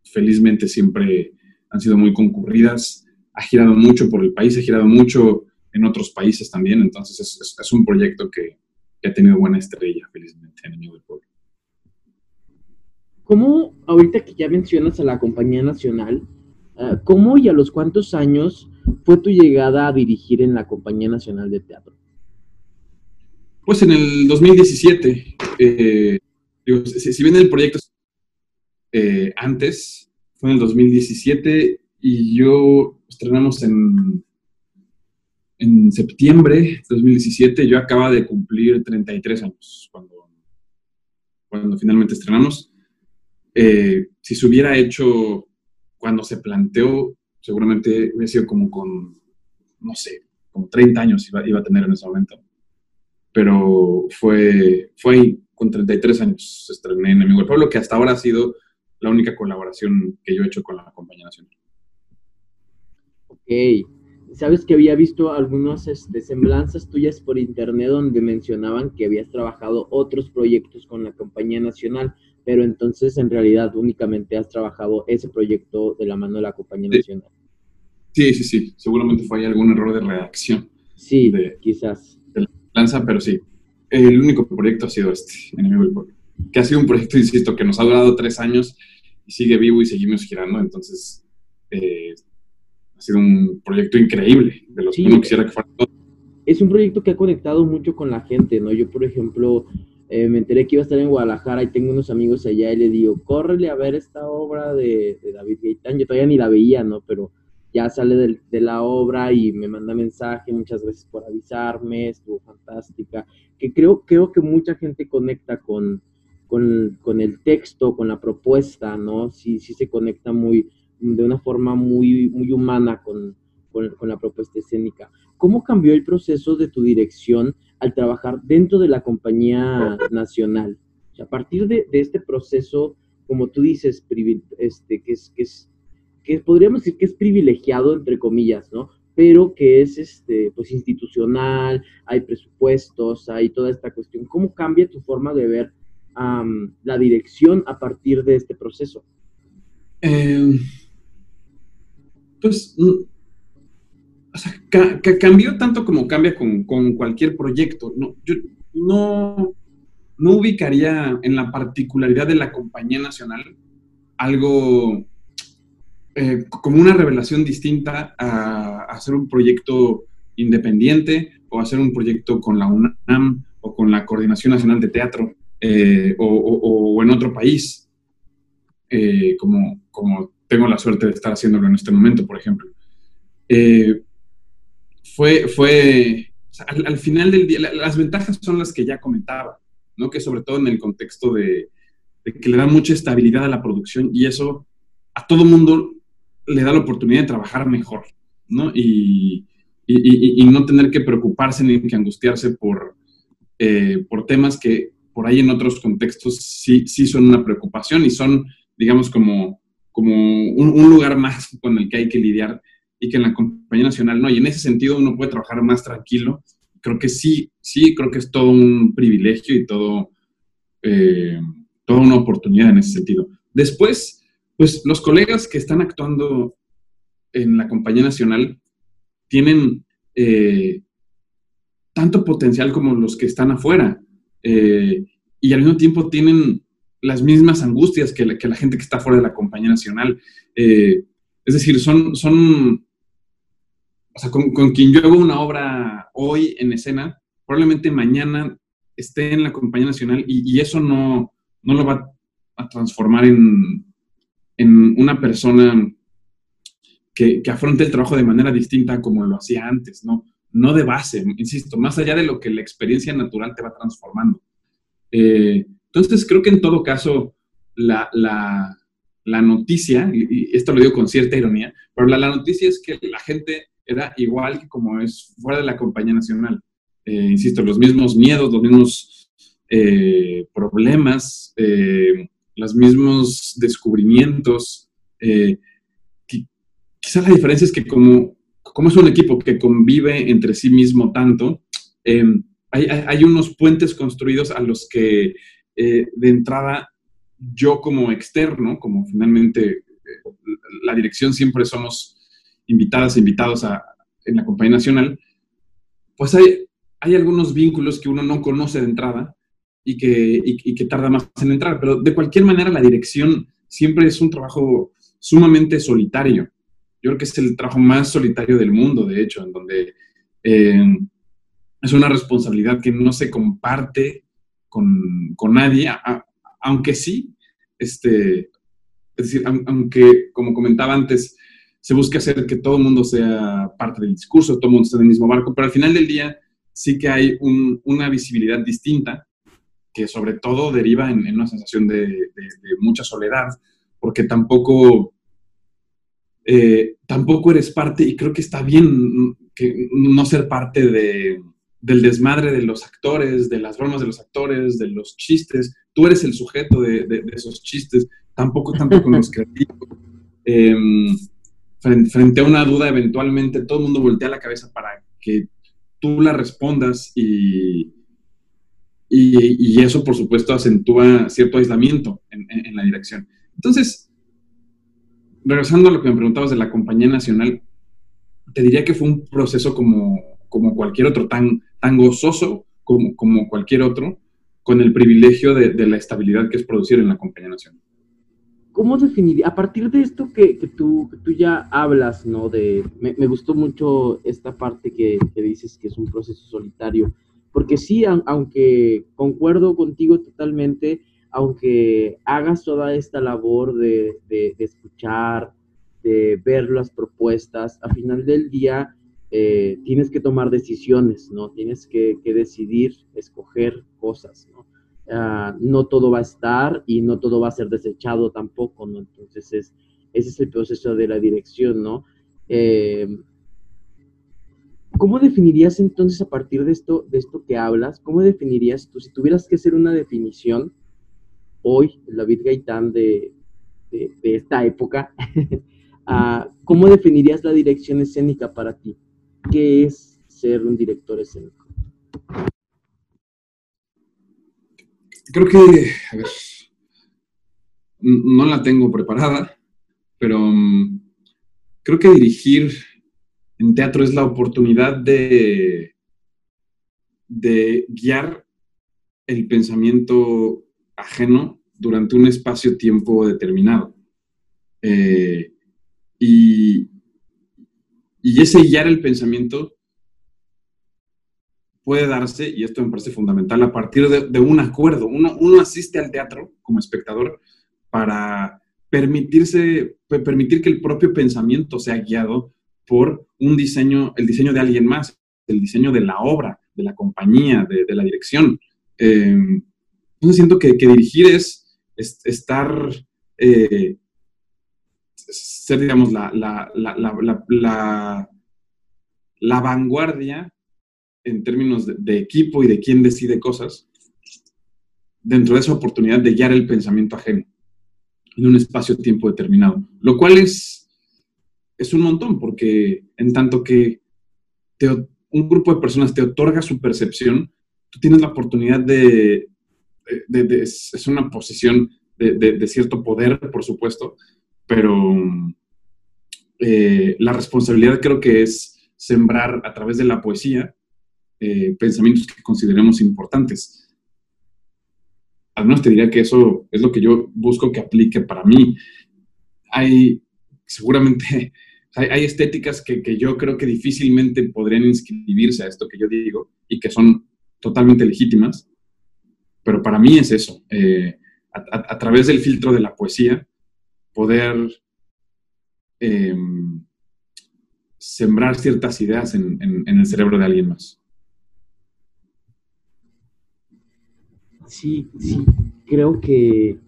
Felizmente siempre han sido muy concurridas. Ha girado mucho por el país, ha girado mucho en otros países también. Entonces, es, un proyecto que, ha tenido buena estrella, felizmente, Enemigo del Pueblo. ¿Cómo, ahorita que ya mencionas a la compañía nacional, Ah, ¿Cómo y a los cuántos años fue tu llegada a dirigir en la Compañía Nacional de Teatro? Pues en el 2017. Eh, si, bien el proyecto eh, antes, fue en el 2017 y yo estrenamos en, en septiembre de 2017. Yo acaba de cumplir 33 años cuando, cuando finalmente estrenamos. Eh, si se hubiera hecho cuando se planteó, seguramente hubiera sido como con, no sé, como 30 años iba, iba a tener en ese momento. Pero fue, fue con 33 años estrené Enemigo del Pueblo, que hasta ahora ha sido la única colaboración que yo he hecho con la compañía nacional. Ok. Sabes que había visto algunas este, semblanzas tuyas por internet donde mencionaban que habías trabajado otros proyectos con la compañía nacional pero entonces en realidad únicamente has trabajado ese proyecto de la mano de la compañía nacional. Sí, sí, sí, seguramente fue ahí algún error de redacción. Sí, quizás. De la lanza, pero sí, el único proyecto ha sido este, Enemigo del Pueblo, que ha sido un proyecto, insisto, que nos ha durado tres años y sigue vivo y seguimos girando, entonces eh, ha sido un proyecto increíble, de los que uno quisiera que fuera todo. Es un proyecto que ha conectado mucho con la gente, ¿no? Yo, por ejemplo, eh, me enteré que iba a estar en Guadalajara y tengo unos amigos allá y le digo, córrele a ver esta obra de, David Gaitán. Yo todavía ni la veía, ¿no? Pero ya sale de, la obra y me manda mensaje, muchas veces por avisarme, estuvo fantástica. Que creo, creo que mucha gente conecta con, con, el texto, con la propuesta, ¿no? Sí, sí se conecta muy, de una forma muy, muy humana con, con la propuesta escénica. ¿Cómo cambió el proceso de tu dirección al trabajar dentro de la compañía nacional? a partir de, este proceso, como tú dices, este, que es, que es, que podríamos decir que es privilegiado, entre comillas, ¿no? Pero que es este, pues institucional, hay presupuestos, hay toda esta cuestión. ¿Cómo cambia tu forma de ver la dirección a partir de este proceso? Eh, pues o sea, cambió tanto como cambia con, cualquier proyecto. No, yo no, no ubicaría en la particularidad de la compañía nacional algo eh, como una revelación distinta a, hacer un proyecto independiente o hacer un proyecto con la UNAM o con la Coordinación Nacional de Teatro eh, o, en otro país, eh, como, como tengo la suerte de estar haciéndolo en este momento, por ejemplo fue, fue al, final del día, las ventajas son las que ya comentaba, ¿no? Que sobre todo en el contexto de, que le da mucha estabilidad a la producción y eso a todo mundo le da la oportunidad de trabajar mejor, ¿no? Y, no tener que preocuparse ni que angustiarse por, eh, por temas que por ahí en otros contextos sí, sí son una preocupación y son, digamos, como, como un, lugar más con el que hay que lidiar y que en la compañía nacional no. Y en ese sentido uno puede trabajar más tranquilo. Creo que sí, sí, creo que es todo un privilegio y todo, eh, toda una oportunidad en ese sentido. Después, pues los colegas que están actuando en la compañía nacional tienen eh, tanto potencial como los que están afuera. Eh, y al mismo tiempo tienen las mismas angustias que la, que la gente que está fuera de la compañía nacional. es decir, son, son o sea, con, quien yo hago una obra hoy en escena, probablemente mañana esté en la compañía nacional y, eso no, no, lo va a transformar en, en una persona que, afronte el trabajo de manera distinta como lo hacía antes, ¿no? No de base, insisto, más allá de lo que la experiencia natural te va transformando. Eh, entonces, creo que en todo caso, la, noticia, y esto lo digo con cierta ironía, pero la, noticia es que la gente era igual que como es fuera de la compañía nacional. Eh, insisto, los mismos miedos, los mismos eh, problemas, los mismos descubrimientos. quizá la diferencia es que como, como es un equipo que convive entre sí mismo tanto, hay, unos puentes construidos a los que eh, de entrada yo como externo, como finalmente eh, la dirección siempre somos invitadas e invitados a, en la compañía nacional, pues hay, hay algunos vínculos que uno no conoce de entrada y que, y que tarda más en entrar, pero de cualquier manera la dirección siempre es un trabajo sumamente solitario. Yo creo que es el trabajo más solitario del mundo, de hecho, en donde eh, es una responsabilidad que no se comparte con, nadie, aunque sí, este, es decir, aunque, como comentaba antes, se busque hacer que todo el mundo sea parte del discurso, todo el mundo esté en el mismo barco, pero al final del día sí que hay una visibilidad distinta que sobre todo deriva en, una sensación de, mucha soledad, porque tampoco, eh, tampoco eres parte, y creo que está bien que no ser parte de, del desmadre de los actores, de las bromas de los actores, de los chistes. Tú eres el sujeto de, esos chistes, tampoco tanto con los creativos. Em, frente, a una duda, eventualmente todo el mundo voltea la cabeza para que tú la respondas y, y, eso, por supuesto, acentúa cierto aislamiento en, en la dirección. Entonces, regresando a lo que me preguntabas de la compañía nacional, te diría que fue un proceso como como cualquier otro, tan, tan gozoso como, como cualquier otro, con el privilegio de, la estabilidad que es producir en la compañía nacional. ¿Cómo definiría, a partir de esto que, que, tú, tú ya hablas, ¿no? De, me, me gustó mucho esta parte que, que, dices que es un proceso solitario, porque sí, aunque concuerdo contigo totalmente, aunque hagas toda esta labor de, de, escuchar, de ver las propuestas, a final del día eh, tienes que tomar decisiones, ¿no? Tienes que, decidir, escoger cosas, ¿no? Ah, no todo va a estar y no todo va a ser desechado tampoco, ¿no? Entonces, es, ese es el proceso de la dirección, ¿no? Eh, ¿Cómo definirías entonces a partir de esto, de esto que hablas, cómo definirías tú, si tuvieras que hacer una definición hoy, David Gaitán de, de, esta época, ah, ¿cómo definirías la dirección escénica para ti? ¿Qué es ser un director escénico? Creo que, a ver, no la tengo preparada, pero mm, creo que dirigir en teatro es la oportunidad de, de guiar el pensamiento ajeno durante un espacio-tiempo determinado. Eh, y, y ese guiar el pensamiento puede darse, y esto me parece fundamental, a partir de, un acuerdo. Uno, uno, asiste al teatro como espectador para permitirse, permitir que el propio pensamiento sea guiado por un diseño, el diseño de alguien más, el diseño de la obra, de la compañía, de, la dirección. Eh, entonces siento que, dirigir es, estar eh, ser, digamos, la, vanguardia en términos de, equipo y de quién decide cosas, dentro de esa oportunidad de guiar el pensamiento ajeno en un espacio-tiempo determinado. Lo cual es, es un montón, porque en tanto que un grupo de personas te otorga su percepción, tú tienes la oportunidad de, es una posición de, cierto poder, por supuesto, pero eh, la responsabilidad creo que es sembrar a través de la poesía eh, pensamientos que consideremos importantes. Al menos te diría que eso es lo que yo busco que aplique para mí. Hay, seguramente, hay, estéticas que, yo creo que difícilmente podrían inscribirse a esto que yo digo y que son totalmente legítimas, pero para mí es eso. Eh, a, través del filtro de la poesía, poder em, sembrar ciertas ideas en, el cerebro de alguien más. Sí, sí, creo que,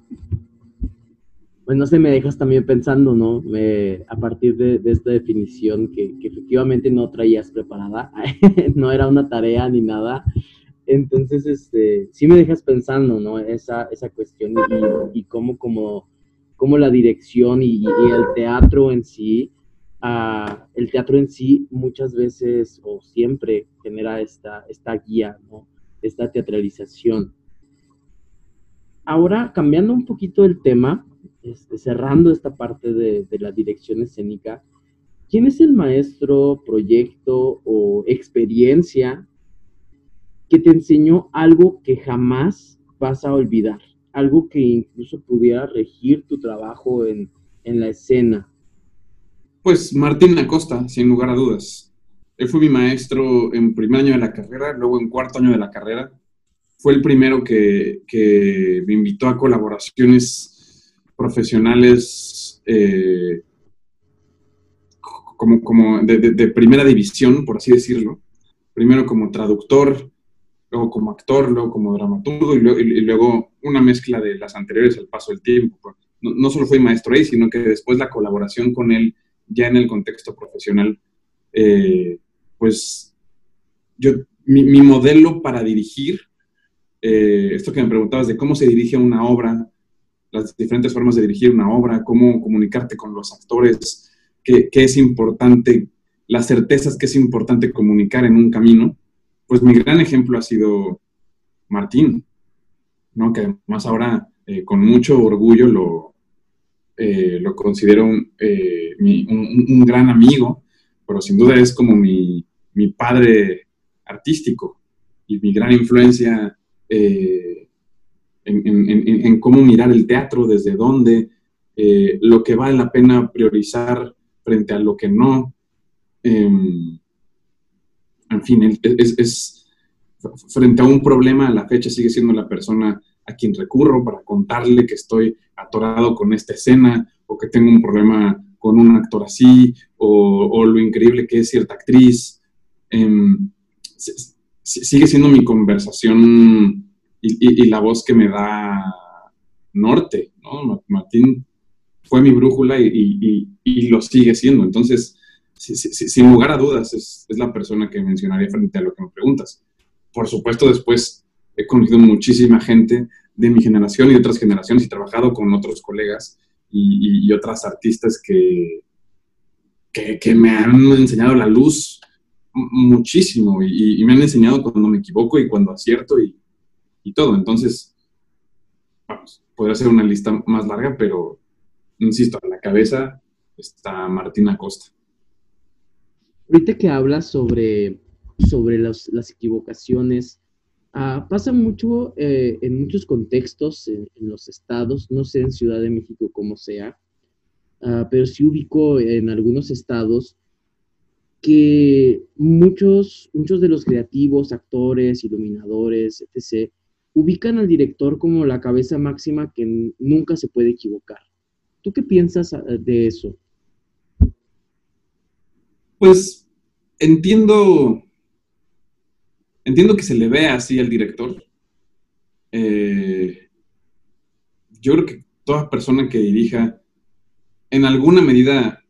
pues no sé, me dejas también pensando, ¿no? Me, a partir de, esta definición que, efectivamente no traías preparada, no era una tarea ni nada, entonces, este, sí me dejas pensando, ¿no? Esa, esa cuestión y, cómo, como, cómo la dirección y, el teatro en sí el teatro en sí muchas veces o siempre genera esta, esta guía, ¿no? esta teatralización. Ahora, cambiando un poquito el tema, este, cerrando esta parte de, de la dirección escénica, ¿quién es el maestro, proyecto o experiencia que te enseñó algo que jamás vas a olvidar? Algo que incluso pudiera regir tu trabajo en, en la escena pues Martín Acosta, sin lugar a dudas. Él fue mi maestro en primer año de la carrera, luego en cuarto año de la carrera. Fue el primero que, me invitó a colaboraciones profesionales eh, como, como de, primera división, por así decirlo. Primero como traductor, luego como actor, luego como dramaturgo y luego, una mezcla de las anteriores al paso del tiempo. No, solo fue maestro ahí, sino que después la colaboración con él ya en el contexto profesional, eh, pues yo, mi, modelo para dirigir, eh, esto que me preguntabas de cómo se dirige una obra, las diferentes formas de dirigir una obra, cómo comunicarte con los actores, qué, es importante, las certezas que es importante comunicar en un camino, pues mi gran ejemplo ha sido Martín, ¿no? que además ahora eh, con mucho orgullo lo, eh, lo considero eh, un, gran amigo, pero sin duda es como mi, padre artístico y mi gran influencia eh, en, cómo mirar el teatro, desde dónde, lo que vale la pena priorizar frente a lo que no. Em, en fin, es, frente a un problema a la fecha sigue siendo la persona a quien recurro para contarle que estoy atorado con esta escena o que tengo un problema con un actor así o, lo increíble que es cierta actriz. Em, sigue siendo mi conversación y, la voz que me da norte, ¿no? Martín fue mi brújula y, lo sigue siendo. Entonces, sin lugar a dudas, es, es, la persona que mencionaría frente a lo que me preguntas. Por supuesto, después he conocido muchísima gente de mi generación y de otras generaciones y trabajado con otros colegas y, otras artistas que, que, me han enseñado la luz muchísimo y, me han enseñado cuando me equivoco y cuando acierto y, todo. Entonces, vamos, podría ser una lista más larga, pero insisto, a la cabeza está Martina Costa. Ahorita que hablas sobre, sobre las equivocaciones, Ah, pasa mucho eh, en muchos contextos en, los estados, no sé en Ciudad de México cómo sea, ah, pero sí ubico en algunos estados que muchos, muchos de los creativos, actores, iluminadores, etc., ubican al director como la cabeza máxima que nunca se puede equivocar. ¿Tú qué piensas ah, de eso? Pues entiendo entiendo que se le ve así al director. Eh, yo creo que toda persona que dirija, en alguna medida,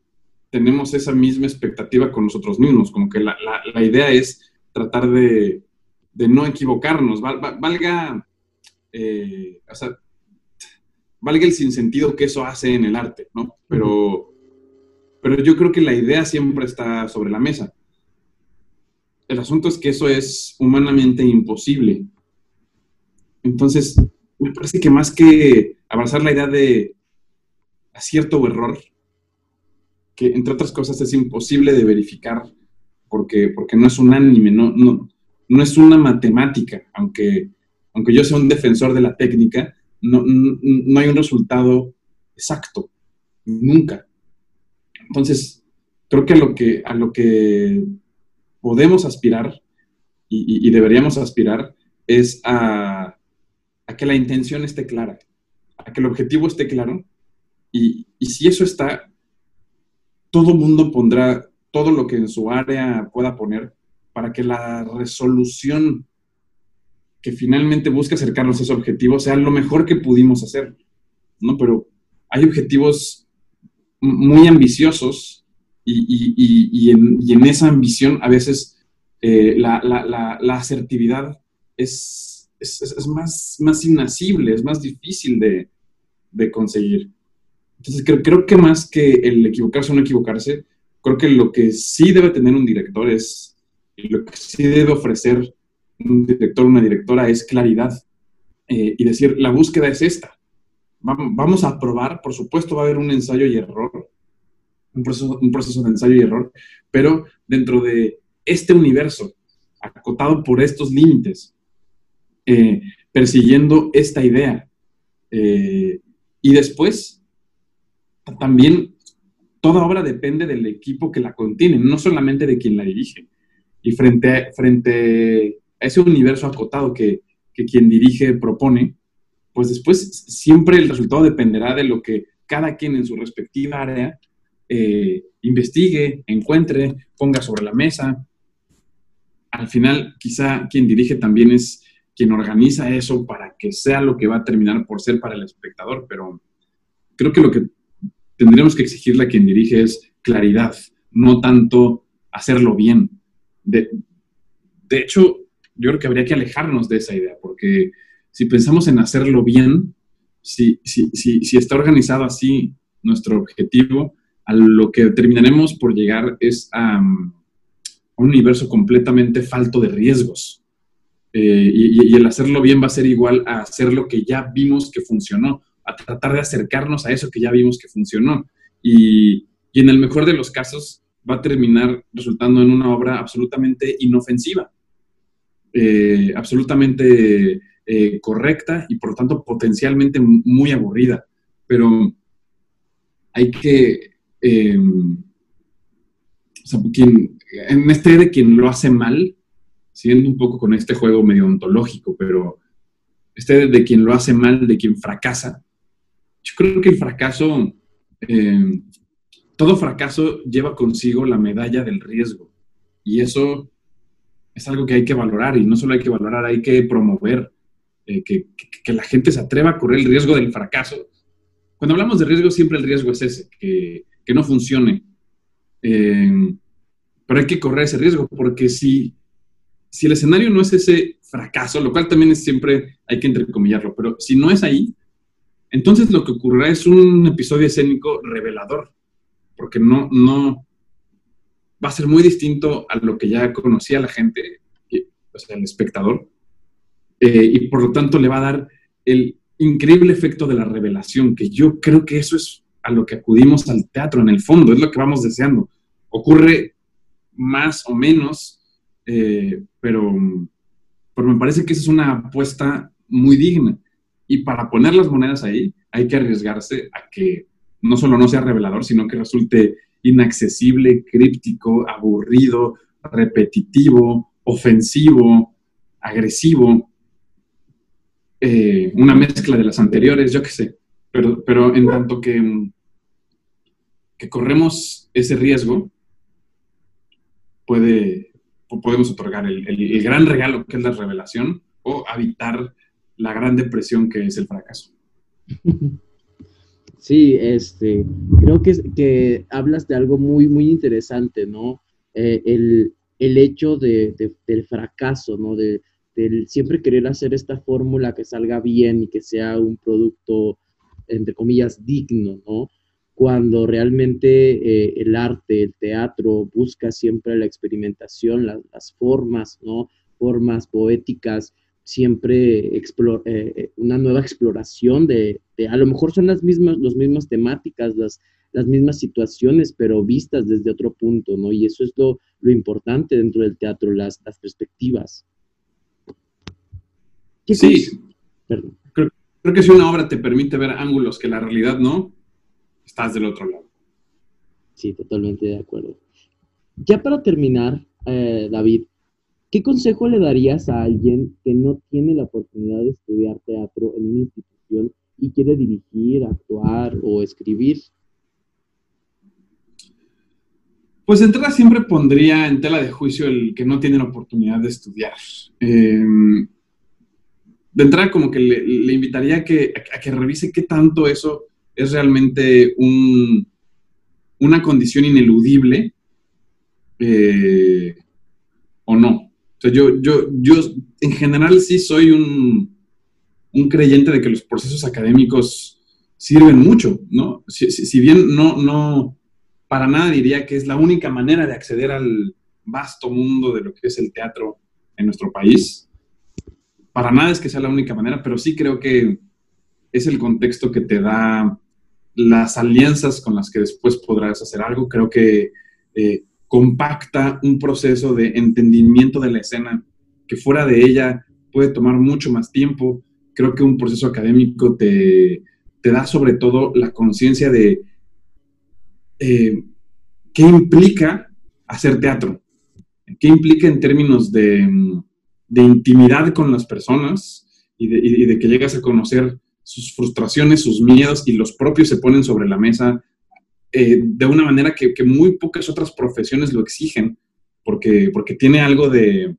tenemos esa misma expectativa con nosotros mismos, como que la, idea es tratar de, no equivocarnos, valga, eh, valga el sinsentido que eso hace en el arte, ¿no? Pero, pero yo creo que la idea siempre está sobre la mesa. El asunto es que eso es humanamente imposible. Entonces, me parece que más que abrazar la idea de acierto o error, que entre otras cosas es imposible de verificar porque, porque no es unánime, no, no, no es una matemática, aunque, aunque yo sea un defensor de la técnica, no, no hay un resultado exacto, nunca. Entonces, creo que a lo que, a lo que podemos aspirar y, deberíamos aspirar es a, que la intención esté clara, a que el objetivo esté claro y, si eso está, todo mundo pondrá todo lo que en su área pueda poner para que la resolución que finalmente busca acercarnos a ese objetivo sea lo mejor que pudimos hacer, ¿no? Pero hay objetivos muy ambiciosos y, en, esa ambición a veces eh, la, asertividad es, es, más, más inasible, es más difícil de, conseguir. Entonces creo, creo, que más que el equivocarse o no equivocarse, creo que lo que sí debe tener un director es, lo que sí debe ofrecer un director, una directora es claridad eh, y decir, la búsqueda es esta. Vamos a probar, por supuesto va a haber un ensayo y error, un proceso, un proceso de ensayo y error, pero dentro de este universo, acotado por estos límites, eh, persiguiendo esta idea. Eh, y después, también toda obra depende del equipo que la contiene, no solamente de quien la dirige. Y frente frente ese universo acotado que, quien dirige propone, pues después siempre el resultado dependerá de lo que cada quien en su respectiva área eh, investigue, encuentre, ponga sobre la mesa. Al final, quizá quien dirige también es quien organiza eso para que sea lo que va a terminar por ser para el espectador, pero creo que lo que tendríamos que exigirle a quien dirige es claridad, no tanto hacerlo bien. De, de hecho, yo creo que habría que alejarnos de esa idea, porque si pensamos en hacerlo bien, si, si, si, está organizado así nuestro objetivo, a lo que terminaremos por llegar es a, un universo completamente falto de riesgos. Eh, y, el hacerlo bien va a ser igual a hacer lo que ya vimos que funcionó, a tratar de acercarnos a eso que ya vimos que funcionó. Y, y en el mejor de los casos va a terminar resultando en una obra absolutamente inofensiva eh, absolutamente eh, correcta y por lo tanto potencialmente muy aburrida. Pero hay que, eh, o sea, quien, en este de quien lo hace mal, siguiendo un poco con este juego medio ontológico, pero este de quien lo hace mal, de quien fracasa, yo creo que el fracaso, todo fracaso lleva consigo la medalla del riesgo. Y eso es algo que hay que valorar y no solo hay que valorar, hay que promover eh, que, la gente se atreva a correr el riesgo del fracaso. Cuando hablamos de riesgo, siempre el riesgo es ese, que, no funcione. Eh, pero hay que correr ese riesgo porque si, si el escenario no es ese fracaso, lo cual también es siempre, hay que entrecomillarlo, pero si no es ahí, entonces lo que ocurrirá es un episodio escénico revelador, porque no, no, va a ser muy distinto a lo que ya conocía la gente, o sea, el espectador, eh, y por lo tanto le va a dar el increíble efecto de la revelación, que yo creo que eso es a lo que acudimos al teatro en el fondo, es lo que vamos deseando. Ocurre más o menos, eh, pero, pero me parece que esa es una apuesta muy digna. Y para poner las monedas ahí, hay que arriesgarse a que no solo no sea revelador, sino que resulte inaccesible, críptico, aburrido, repetitivo, ofensivo, agresivo, eh, una mezcla de las anteriores, yo qué sé. Pero, pero en tanto que, que corremos ese riesgo, puede, podemos otorgar el, el gran regalo que es la revelación o evitar la gran depresión que es el fracaso. Sí, este, creo que, que hablas de algo muy, muy interesante, ¿no? Eh, el, hecho de, del fracaso, ¿no? De, siempre querer hacer esta fórmula que salga bien y que sea un producto, entre comillas, digno, ¿no? Cuando realmente eh, el arte, el teatro busca siempre la experimentación, las formas, ¿no? Formas poéticas siempre eh, eh, una nueva exploración de, a lo mejor son las mismas, las mismas temáticas, las, las mismas situaciones, pero vistas desde otro punto, ¿no? Y eso es lo, lo importante dentro del teatro, las, las perspectivas. Sí, creo, creo, que si una obra te permite ver ángulos que la realidad no, estás del otro lado. Sí, totalmente de acuerdo. Ya para terminar, eh, David, ¿Qué consejo le darías a alguien que no tiene la oportunidad de estudiar teatro en una institución y quiere dirigir, actuar o escribir? Pues de entrada siempre pondría en tela de juicio el que no tienen oportunidad de estudiar. Em, de entrada como que le, invitaría a que, a que, revise qué tanto eso es realmente un, una condición ineludible eh, o no. O yo, yo, yo en general sí soy un, un creyente de que los procesos académicos sirven mucho, ¿no? Si, si, bien no, no, para nada diría que es la única manera de acceder al vasto mundo de lo que es el teatro en nuestro país, para nada es que sea la única manera, pero sí creo que es el contexto que te da las alianzas con las que después podrás hacer algo. Creo que eh, compacta un proceso de entendimiento de la escena que fuera de ella puede tomar mucho más tiempo. Creo que un proceso académico te, da sobre todo la conciencia de eh, qué implica hacer teatro, qué implica en términos de, intimidad con las personas y de, y de, que llegas a conocer sus frustraciones, sus miedos y los propios se ponen sobre la mesa eh, de una manera que, muy pocas otras profesiones lo exigen, porque, porque tiene algo de,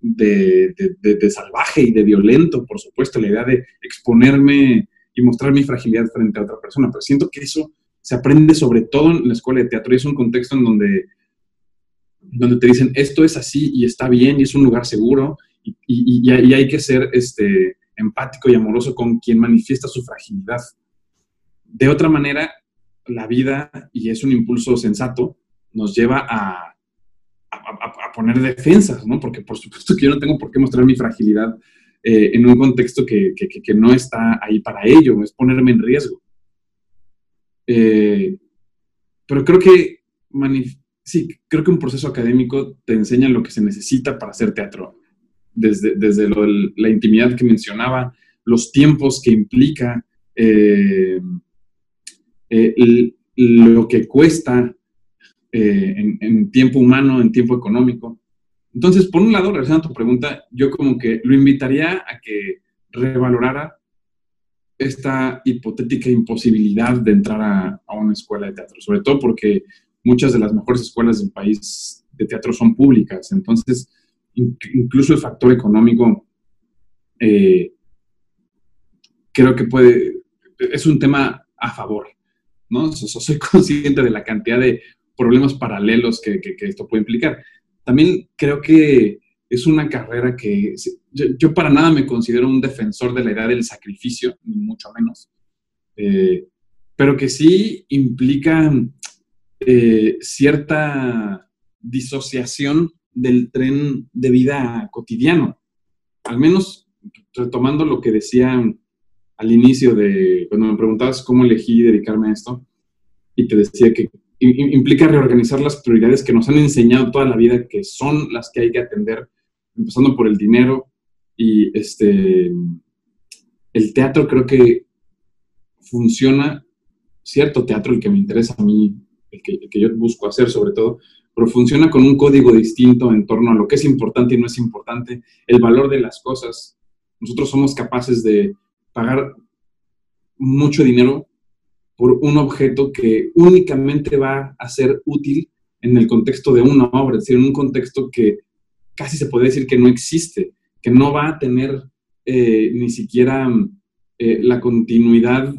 de, de, salvaje y de violento, por supuesto, la idea de exponerme y mostrar mi fragilidad frente a otra persona, pero siento que eso se aprende sobre todo en la escuela de teatro y es un contexto en donde, donde te dicen esto es así y está bien y es un lugar seguro y, y, y hay que ser este, empático y amoroso con quien manifiesta su fragilidad. De otra manera, la vida, y es un impulso sensato, nos lleva a, poner defensas, ¿no? Porque por supuesto que yo no tengo por qué mostrar mi fragilidad eh, en un contexto que, no está ahí para ello, es ponerme en riesgo. Eh, pero creo que, sí, creo que un proceso académico te enseña lo que se necesita para hacer teatro, desde, desde la intimidad que mencionaba, los tiempos que implica, eh, eh, lo que cuesta eh, en, tiempo humano, en tiempo económico. Entonces, por un lado, regresando a tu pregunta, yo como que lo invitaría a que revalorara esta hipotética imposibilidad de entrar a, a, una escuela de teatro, sobre todo porque muchas de las mejores escuelas del país de teatro son públicas, entonces incluso el factor económico eh, creo que puede, es un tema a favor. ¿no? soy consciente de la cantidad de problemas paralelos que, esto puede implicar. También creo que es una carrera que yo, para nada me considero un defensor de la idea del sacrificio, ni mucho menos, eh, pero que sí implica eh, cierta disociación del tren de vida cotidiano. Al menos retomando lo que decía al inicio de cuando me preguntabas cómo elegí dedicarme a esto, y te decía que implica reorganizar las prioridades que nos han enseñado toda la vida, que son las que hay que atender, empezando por el dinero y este el teatro creo que funciona, cierto teatro, el que me interesa a mí, el que, yo busco hacer sobre todo, pero funciona con un código distinto en torno a lo que es importante y no es importante, el valor de las cosas. Nosotros somos capaces de pagar mucho dinero por un objeto que únicamente va a ser útil en el contexto de una obra, es decir, en un contexto que casi se puede decir que no existe, que no va a tener eh, ni siquiera eh, la continuidad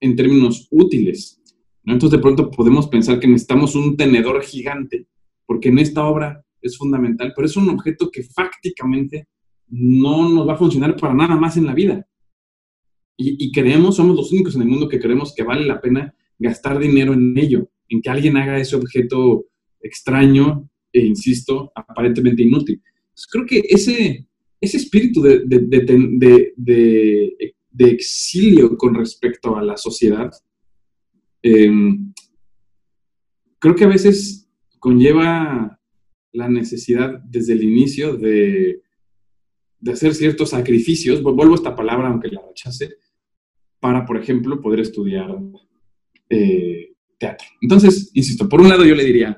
en términos útiles. Entonces de pronto podemos pensar que necesitamos un tenedor gigante, porque en esta obra es fundamental, pero es un objeto que fácticamente no nos va a funcionar para nada más en la vida. Y, creemos, somos los únicos en el mundo que creemos que vale la pena gastar dinero en ello, en que alguien haga ese objeto extraño e, insisto, aparentemente inútil. creo que ese, ese espíritu de, de, de, exilio con respecto a la sociedad, em, creo que a veces conlleva la necesidad desde el inicio de, de hacer ciertos sacrificios, vuelvo a esta palabra aunque la rechace, para, por ejemplo, poder estudiar eh, teatro. Entonces, insisto, por un lado yo le diría,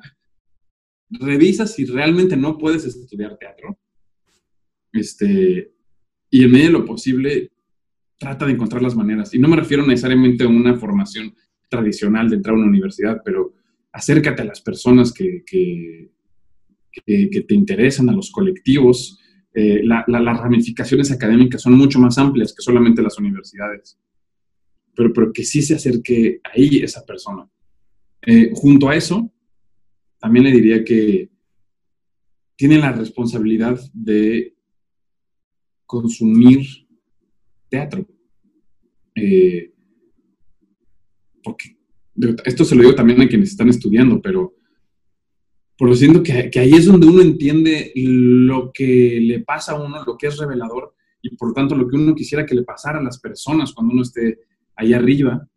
revisa si realmente no puedes estudiar teatro, este, y en medio de lo posible, trata de encontrar las maneras. Y no me refiero necesariamente a una formación tradicional de entrar a una universidad, pero acércate a las personas que, te interesan, a los colectivos. Eh, las ramificaciones académicas son mucho más amplias que solamente las universidades, pero, que sí se acerque ahí esa persona. Eh, junto a eso, también le diría que tiene la responsabilidad de consumir teatro. Eh, porque esto se lo digo también a quienes están estudiando, pero por lo siento que, ahí es donde uno entiende lo que le pasa a uno, lo que es revelador, y por tanto lo que uno quisiera que le pasara a las personas cuando uno esté ahí arriba,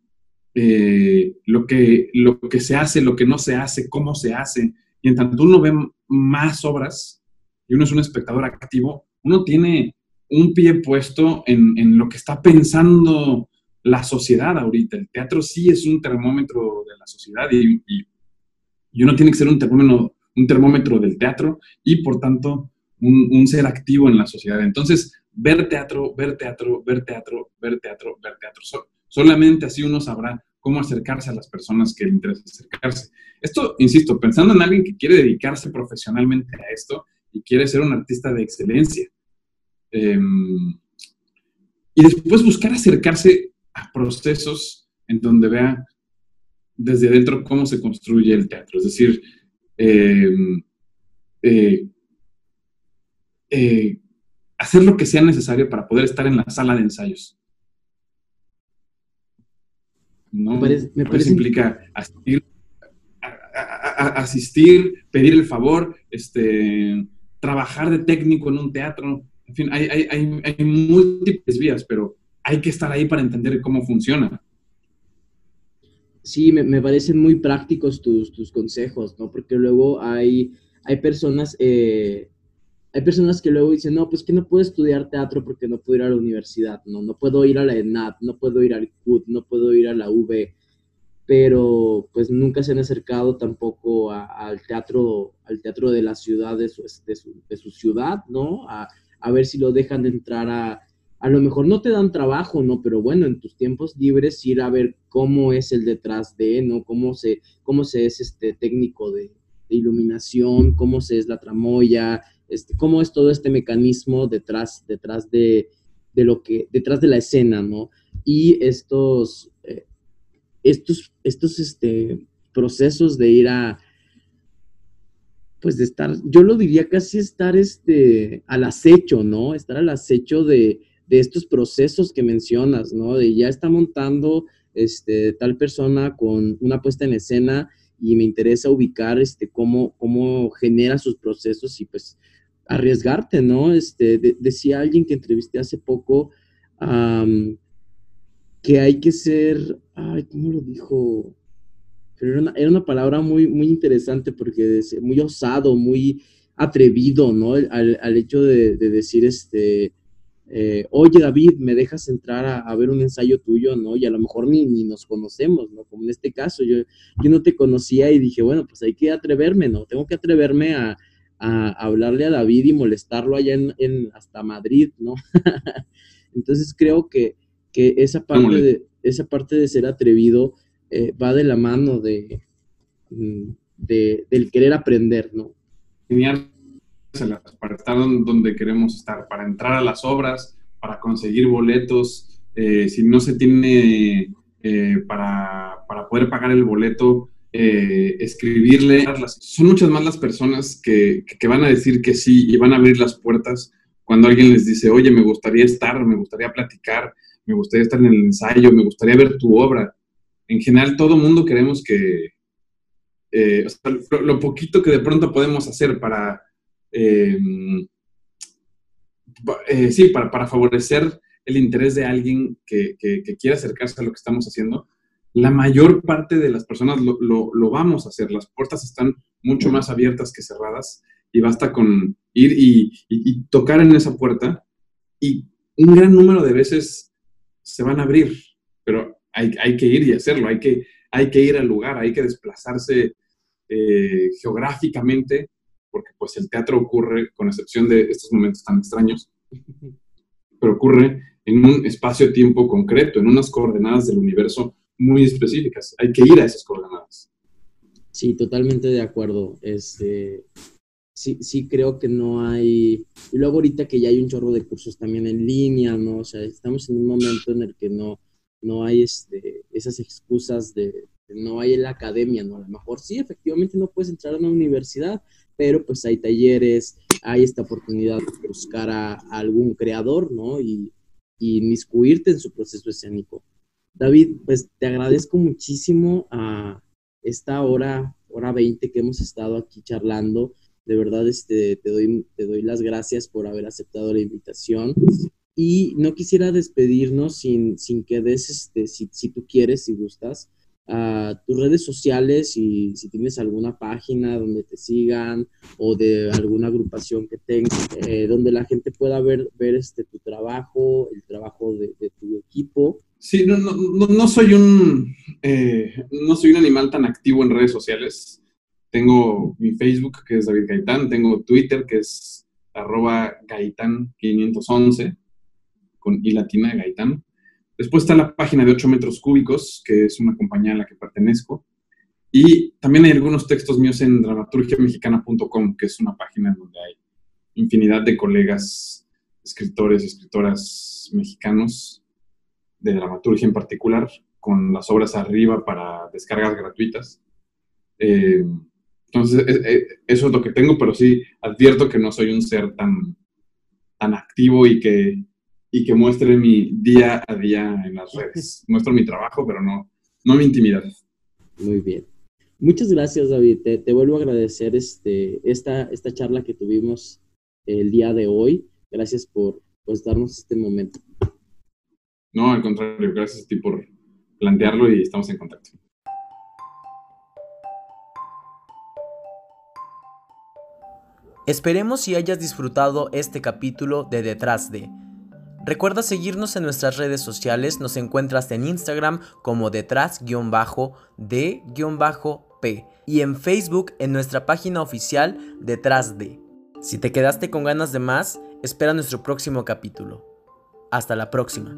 eh, lo, que, lo que se hace, lo que no se hace, cómo se hace. Y en tanto uno ve más obras y uno es un espectador activo, uno tiene un pie puesto en lo que está pensando la sociedad ahorita. El teatro sí es un termómetro de la sociedad y, y, uno tiene que ser un termómetro, un termómetro del teatro y por tanto un, ser activo en la sociedad. Entonces, ver teatro, ver teatro, ver teatro, ver teatro, ver teatro. solamente así uno sabrá cómo acercarse a las personas que le interesa acercarse. Esto, insisto, pensando en alguien que quiere dedicarse profesionalmente a esto y quiere ser un artista de excelencia. Em, y después buscar acercarse a procesos en donde vea desde adentro cómo se construye el teatro. Es decir, em, eh, eh, hacer lo que sea necesario para poder estar en la sala de ensayos. ¿no? Me parece, implica asistir, asistir, pedir el favor, este, trabajar de técnico en un teatro. En fin, hay, hay múltiples vías, pero hay que estar ahí para entender cómo funciona. Sí, me, parecen muy prácticos tus, tus, consejos, ¿no? Porque luego hay, hay personas, eh, hay personas que luego dicen, no, pues que no puedo estudiar teatro porque no puedo ir a la universidad, no, no puedo ir a la ENAP, no puedo ir al CUT, no puedo ir a la V, pero pues nunca se han acercado tampoco al teatro, al teatro de la ciudad, de su, de su, ciudad, ¿no? A, a ver si lo dejan entrar a a lo mejor no te dan trabajo, ¿no? Pero bueno, en tus tiempos libres ir a ver cómo es el detrás de, ¿no? Cómo se, cómo se es este técnico de, iluminación, cómo se es la tramoya, este, cómo es todo este mecanismo detrás, detrás de, lo que, detrás de la escena, ¿no? Y estos, eh, estos, estos este, procesos de ir a, pues de estar, yo lo diría casi estar este, al acecho, ¿no? Estar al acecho de, de estos procesos que mencionas, ¿no? De ya está montando este, tal persona con una puesta en escena y me interesa ubicar este, cómo, cómo genera sus procesos y pues arriesgarte, ¿no? Este, decía alguien que entrevisté hace poco que hay que ser, ay, ¿cómo lo dijo? Pero era una, palabra muy, muy interesante porque muy osado, muy atrevido, ¿no? Al, hecho de decir, este, eh, oye David, ¿me dejas entrar a, ver un ensayo tuyo? ¿no? Y a lo mejor ni, ni nos conocemos, ¿no? Como en este caso, yo, yo no te conocía y dije, bueno, pues hay que atreverme, ¿no? Tengo que atreverme a, hablarle a David y molestarlo allá en, hasta Madrid, ¿no? Entonces creo que, esa, parte de, esa parte de ser atrevido eh, va de la mano de, mm, de, del querer aprender, ¿no? Genial para estar donde queremos estar, para entrar a las obras, para conseguir boletos. Eh, si no se tiene eh, para, poder pagar el boleto, eh, escribirle. Son muchas más las personas que, van a decir que sí y van a abrir las puertas cuando alguien les dice, oye, me gustaría estar, me gustaría platicar, me gustaría estar en el ensayo, me gustaría ver tu obra. En general, todo mundo queremos que, lo, poquito que de pronto podemos hacer para Em, eh, sí, para, para, favorecer el interés de alguien que, que, quiera acercarse a lo que estamos haciendo, la mayor parte de las personas lo, lo, vamos a hacer. Las puertas están mucho más abiertas que cerradas y basta con ir y, y, tocar en esa puerta y un gran número de veces se van a abrir, pero hay, hay que ir y hacerlo, hay que, hay que ir al lugar, hay que desplazarse eh, geográficamente porque pues el teatro ocurre, con excepción de estos momentos tan extraños, pero ocurre en un espacio-tiempo concreto, en unas coordenadas del universo muy específicas. Hay que ir a esas coordenadas. Sí, totalmente de acuerdo. Este, sí, sí creo que no hay... Y luego ahorita que ya hay un chorro de cursos también en línea, ¿no? O sea, estamos en un momento en el que no, no hay este, esas excusas de, no hay en la academia, ¿no? A lo mejor sí, efectivamente no puedes entrar a una universidad, pero pues hay talleres, hay esta oportunidad de buscar a, algún creador, ¿no? Y, y inmiscuirte en su proceso escénico. David, pues te agradezco muchísimo a esta hora, hora 20 que hemos estado aquí charlando. De verdad, este, te, doy, te doy las gracias por haber aceptado la invitación. Y no quisiera despedirnos sin, sin que des, este, si, si tú quieres, si gustas, a tus redes sociales y si tienes alguna página donde te sigan o de alguna agrupación que tengas, eh, donde la gente pueda ver, ver este, tu trabajo, el trabajo de, tu equipo. Sí, no, no, no soy un, eh, no soy un animal tan activo en redes sociales. Tengo mi Facebook, que es David Gaitán, tengo Twitter, que es arroba Gaitán511, con i latina Gaitán. Después está la página de 8 metros cúbicos, que es una compañía a la que pertenezco. Y también hay algunos textos míos en dramaturgiamexicana.com, que es una página donde hay infinidad de colegas, escritores escritoras mexicanos, de dramaturgia en particular, con las obras arriba para descargas gratuitas. Eh, entonces, e, e, eso es lo que tengo, pero sí advierto que no soy un ser tan, tan activo y que y que muestre mi día a día en las redes. Muestro mi trabajo, pero no, no mi intimidad. Muy bien. Muchas gracias, David. Te, vuelvo a agradecer este, esta, esta charla que tuvimos el día de hoy. Gracias por pues, darnos este momento. No, al contrario, gracias a ti por plantearlo y estamos en contacto. Esperemos si hayas disfrutado este capítulo de Detrás de Recuerda seguirnos en nuestras redes sociales, nos encuentras en Instagram como detrás-de-p y en Facebook en nuestra página oficial Detrás de. Si te quedaste con ganas de más, espera nuestro próximo capítulo. Hasta la próxima.